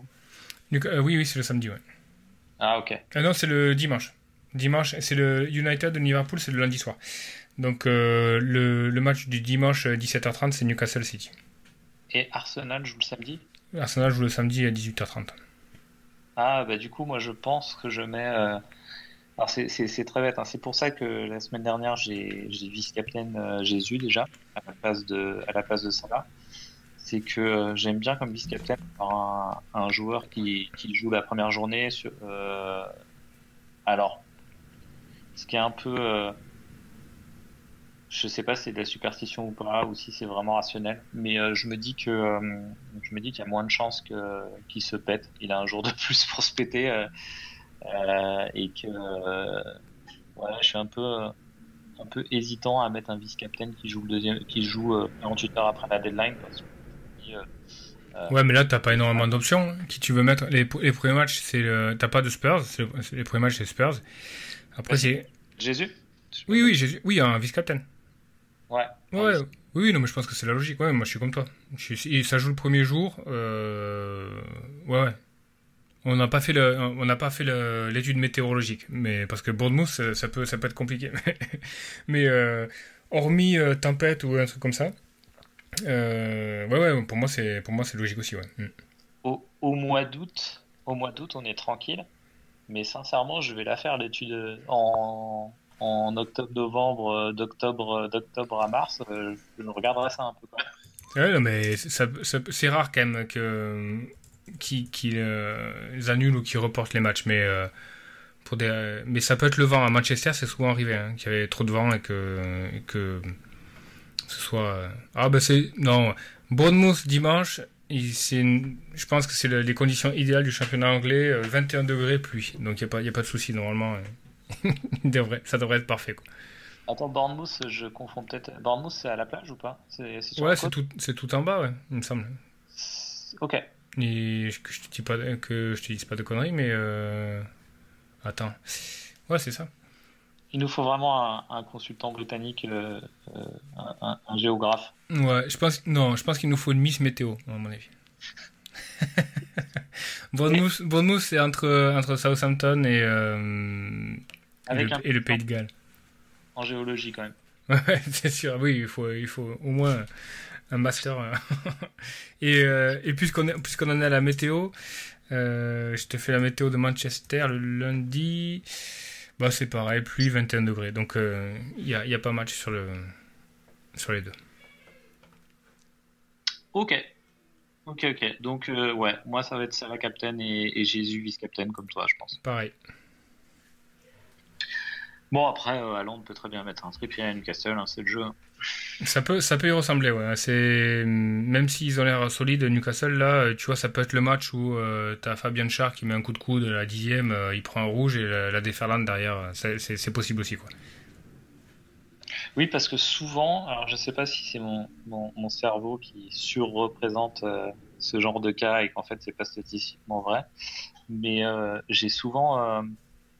Euh, oui, oui, c'est le samedi, ouais. Ah ok. Ah non, c'est le dimanche. Dimanche, c'est le United de Liverpool, c'est le lundi soir. Donc euh, le, le match du dimanche euh, 17h30, c'est Newcastle City. Et Arsenal joue le samedi? Arsenal joue le samedi à 18h30. Ah bah du coup, moi, je pense que je mets. euh, Alors c'est très bête. hein. C'est pour ça que la semaine dernière, j'ai euh, Jésus déjà à la place de à la place de Salah. C'est que euh, j'aime bien comme vice-captain avoir un, un joueur qui, qui joue la première journée sur. euh, Alors, ce qui est un peu. Je sais pas si c'est de la superstition ou pas, ou si c'est vraiment rationnel, mais euh, je me dis que euh, je me dis qu'il y a moins de chances que qu'il se pète. Il a un jour de plus pour se péter euh, et que voilà, je suis un peu un peu hésitant à mettre un vice-captain qui joue le deuxième, qui joue euh, 48 heures après la deadline parce que Ouais, mais là, t'as pas énormément d'options. Qui tu veux mettre les, les premiers matchs, c'est le... t'as pas de Spurs. le- les premiers matchs, c'est Spurs. Après, c'est. Jésus? Oui, oui, j'ai- oui, un vice-captain. Ouais. Ouais, oui, non, mais je pense que c'est la logique. Ouais, moi, je suis comme toi. Je suis- et ça joue le premier jour. Euh... Ouais, ouais. On n'a pas fait le, on n'a pas fait le- l'étude météorologique, mais parce que Bournemouth, ça, ça peut, ça peut être compliqué. mais euh, hormis euh, tempête ou un truc comme ça, euh, ouais, ouais, pour moi, c'est, pour moi, c'est logique aussi, ouais. Mm. Au, au mois d'août, au mois d'août, on est tranquille. Mais sincèrement, je vais la faire l'étude en, en octobre, novembre, euh, d'octobre, euh, d'octobre à mars. euh, Je regarderai ça un peu. non, mais c'est rare quand même que qu'ils annulent ou qu'ils reportent les matchs, mais pour des, mais ça peut être le vent. À Manchester, c'est souvent arrivé hein, qu'il y avait trop de vent et que, que ce soit. Ah ben c'est non. Bournemouth dimanche, une- je pense que c'est le- les conditions idéales du championnat anglais. euh, 21 degrés pluie, donc il y a pas, a pas de souci normalement. il devrait, ça devrait être parfait. Quoi. Attends, Bournemouth, je confonds peut-être. Bournemouth, c'est à la plage ou pas? C'est Ouais, c'est tout, c'est tout en bas, ouais, il me semble. Ok. Et que je te dis pas que je te dise pas de conneries, mais euh... attends. Ouais, c'est ça. Il nous faut vraiment un, un consultant britannique, euh, euh, un, géographe. Ouais, je pense non, je pense qu'il nous faut une Miss météo, à mon avis. Bournemouth, c'est entre entre Southampton et, et, le, et Pays de Galles. en géologie quand même. Ouais, c'est sûr. Oui, il faut il faut au moins un master. euh. et euh, et puisqu'on en est à la météo, euh, je te fais la météo de Manchester le lundi. Bah c'est pareil, pluie 21 degrés. Donc euh, il y a y a pas match sur le sur les deux. Ok. Ok, ok. Donc, ouais, moi, ça va être Sarah captain et, Jésus vice-captain, comme toi, je pense. Pareil. Bon, après, euh, à Londres, peut très bien mettre un Trippier à Newcastle, hein, c'est le jeu. Ça peut, ça peut y ressembler, ouais. C'est même s'ils ont l'air solides, Newcastle là, tu vois, ça peut être le match où euh, t'as Fabien Char qui met un coup de coude à la dixième, euh, il prend un rouge et la, la déferlante derrière, c'est possible aussi, quoi. Oui, parce que souvent, alors je sais pas si c'est mon, mon, cerveau qui surreprésente euh, ce genre de cas et qu'en fait c'est pas statistiquement vrai, mais j'ai souvent,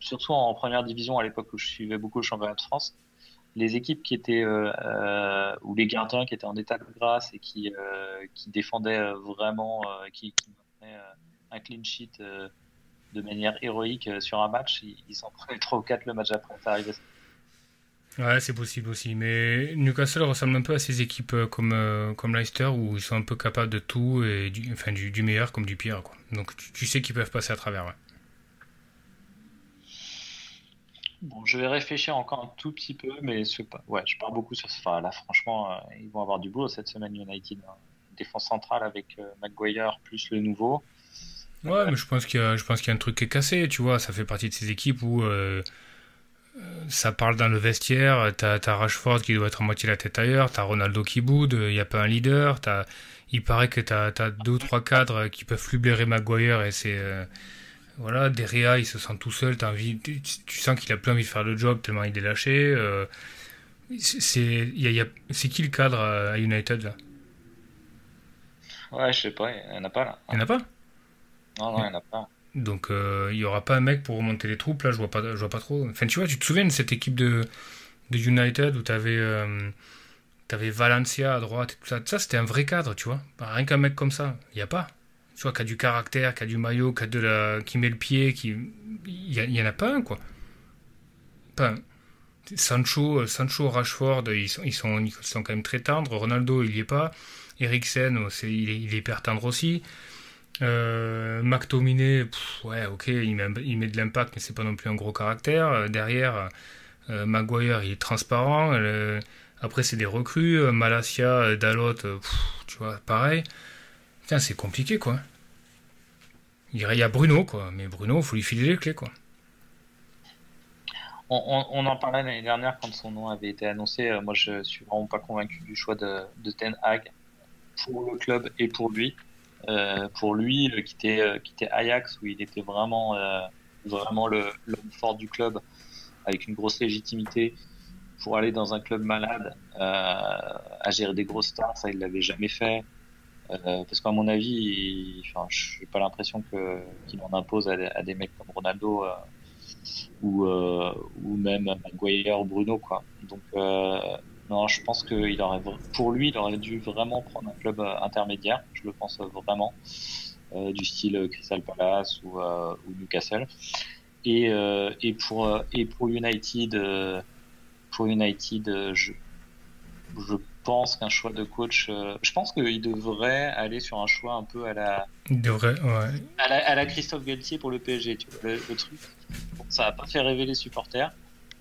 surtout en première division à l'époque où je suivais beaucoup le championnat de France les équipes qui étaient euh, euh, ou les gardiens qui étaient en état de grâce et qui euh, défendaient vraiment, qui, qui maintenaient un clean sheet de manière héroïque sur un match, ils s'en prenaient 3 ou 4 le match après. Ouais, c'est possible aussi. Mais Newcastle ressemble un peu à ces équipes comme, comme Leicester où ils sont un peu capables de tout, et du, enfin, du, meilleur comme du pire. Donc tu, sais qu'ils peuvent passer à travers. Ouais. Bon, je vais réfléchir encore un tout petit peu, mais ouais, je pars beaucoup sur Enfin, là, franchement, euh, ils vont avoir du boulot cette semaine, United. Hein. Défense centrale avec euh, McGuire plus le nouveau. Ouais, mais je pense qu'il y, y a un truc qui est cassé, tu vois. Ça fait partie de ces équipes où euh, ça parle dans le vestiaire. T'as, as Rashford qui doit être à moitié la tête ailleurs. T'as Ronaldo qui boude. Il n'y a pas un leader. T'as, il paraît que t'as, as deux ou trois cadres qui peuvent plus blairer Maguire et c'est voilà, Deria, il se sent tout seul, as envie, tu, sens qu'il a plus envie de faire le job tellement il est lâché. Euh, c'est qui le cadre à United là? Ouais, je sais pas, il n'y en a pas là. Il n'y en a pas? Non, non, il n'y en a pas. Donc euh, il n'y aura pas un mec pour remonter les troupes, là je vois pas, je vois pas trop. Enfin tu vois, tu te souviens de cette équipe de, de United où tu avais, euh, Valencia à droite et tout ça? Ça c'était un vrai cadre, tu vois. Rien qu'un mec comme ça, il n'y a pas soit qui a du caractère, qui a du maillot, qui, a de la... qui met le pied, qui... Il n'y en a pas un, quoi. Pas un. Sancho, euh, Sancho, Rashford, ils sont, ils, sont, ils sont quand même très tendres. Ronaldo, il n'y est pas. Eriksen, c'est, il, est, il hyper tendre aussi. Euh, McTominay, ouais, ok, il met, il met de l'impact, mais c'est pas non plus un gros caractère. Euh, derrière, euh, Maguire, il est transparent. après, c'est des recrues. Malasia, Dalot, tu vois, pareil c'est compliqué, quoi. Il y a Bruno, quoi. Mais Bruno, il faut lui filer les clés, quoi. On, en parlait l'année dernière quand son nom avait été annoncé. Euh, moi, je suis vraiment pas convaincu du choix de, Ten Hag pour le club et pour lui. Euh, pour lui, euh, qui était, qui était Ajax, où il était vraiment, vraiment l'homme fort du club, avec une grosse légitimité, pour aller dans un club malade, à gérer des grosses stars, ça, il l'avait jamais fait. Euh, parce qu'à mon avis, enfin, je n'ai pas l'impression qu'il en impose à, des mecs comme Ronaldo euh, ou, euh, ou même Maguire, Bruno, quoi. Donc, non, je pense qu'il aurait, pour lui, il aurait dû vraiment prendre un club intermédiaire. Je le pense vraiment, du style Crystal Palace ou, ou Newcastle. Et, et pour et pour United, pour United, je, je pense qu'un choix de coach, euh, je pense qu'il devrait aller sur un choix un peu à la. Il devrait, ouais. À la, Christophe Galtier pour le PSG, tu vois, le, truc. ça n'a pas fait rêver les supporters.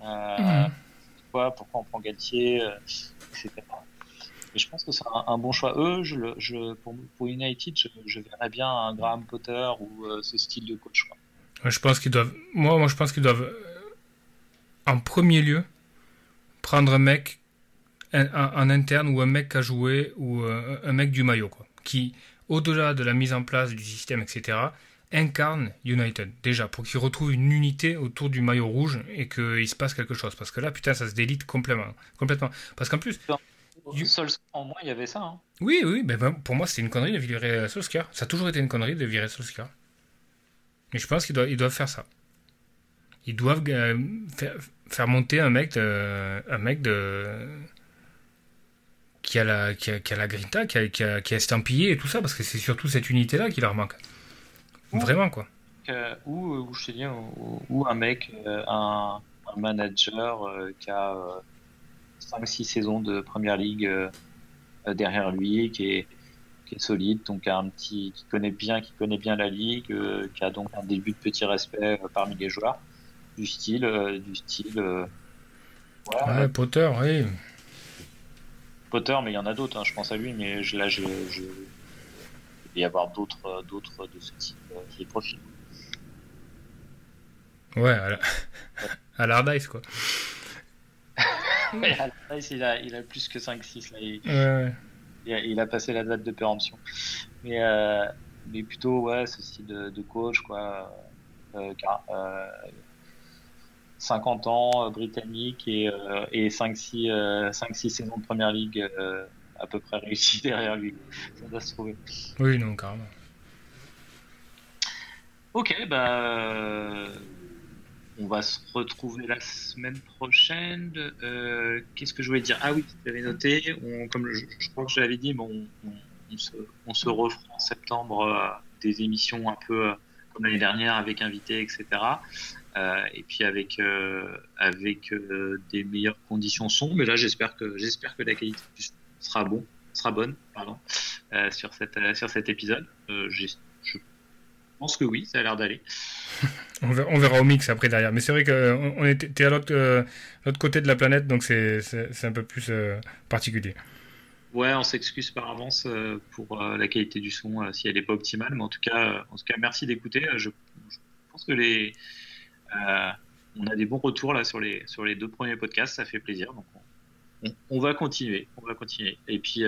Euh, mm. pourquoi, pourquoi on prend Galtier, euh, etc. Et je pense que c'est un, bon choix. Eux, je, je, pour, pour, United, je, verrais bien un Graham Potter ou ce style de coach. Je pense qu'ils doivent. Moi, moi, je pense qu'ils doivent, en premier lieu, prendre un mec un, interne ou un mec qui a joué ou euh, un mec du maillot, quoi, qui, au-delà de la mise en place du système, etc., incarne United, déjà, pour qu'il retrouve une unité autour du maillot rouge et qu'il se passe quelque chose. Parce que là, putain, ça se délite complètement. complètement. Parce qu'en plus... En moins, il y avait ça. Hein. Oui, oui, ben, ben, pour moi, c'était une connerie de virer Solskjaer. Ça a toujours été une connerie de virer Solskjaer. Mais je pense qu'ils doivent, ils doivent faire ça. Ils doivent euh, faire, monter un mec un mec de, qui a la, qui a, qui a la grinta, qui a, qui, a, qui a estampillé et tout ça, parce que c'est surtout cette unité-là qui leur manque. Vraiment, quoi. ou, ou, je te dis, ou, un mec, euh, un, un manager euh, qui a 5-6 euh, saisons de première ligue derrière lui, qui est, qui est solide, donc un petit, qui connaît bien, qui connaît bien la ligue, qui a donc un début de petit respect parmi les joueurs, du style, du style. ouais, Potter, oui. Potter, mais il y en a d'autres, hein, je pense à lui, mais là, je, y avoir d'autres d'autres de ce type les profils. Ouais, à la... à l'Ardice, quoi. à l'Ardice, il a, il a plus que 5-6. Là. Il, ouais. il, a, il, a, passé la date de péremption. Mais, euh, mais plutôt, ouais, ce style de, de coach, quoi. Euh, euh, 50 ans, euh, britannique, et, euh, et 5-6 saisons de première ligue à peu près réussies derrière lui. Ça doit se trouver. Oui, non, carrément. Ok, bah on va se retrouver la semaine prochaine. Euh, Qu'est-ce que je voulais dire? Ah oui, j'avais noté, on, comme je, je, crois que je l'avais dit, mais on, on, on, se, on, se, refera en septembre euh, des émissions un peu euh, comme l'année dernière avec invités, etc. Euh, et puis avec, euh, avec euh, des meilleures conditions son. Mais là, j'espère que, j'espère que la qualité sera, bon, sera bonne pardon, sur, cette, sur cet épisode. je je pense que oui, ça a l'air d'aller. on, verra, on, verra, au mix après derrière. Mais c'est vrai qu'on on était à l'autre euh, côté de la planète, donc c'est un peu plus euh, particulier. Ouais, on s'excuse par avance euh, pour la qualité du son si elle n'est pas optimale, mais en tout cas, en tout cas merci d'écouter. Je, je, pense que les, on a des bons retours là sur les, sur les deux premiers podcasts, ça fait plaisir. Donc on, on va continuer, on va continuer. Et puis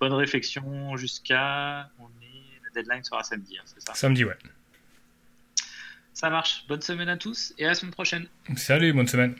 bonne réflexion jusqu'à deadline sera samedi, hein, c'est ça? Samedi, ouais. Ça marche. Bonne semaine à tous et à la semaine prochaine. Salut, bonne semaine.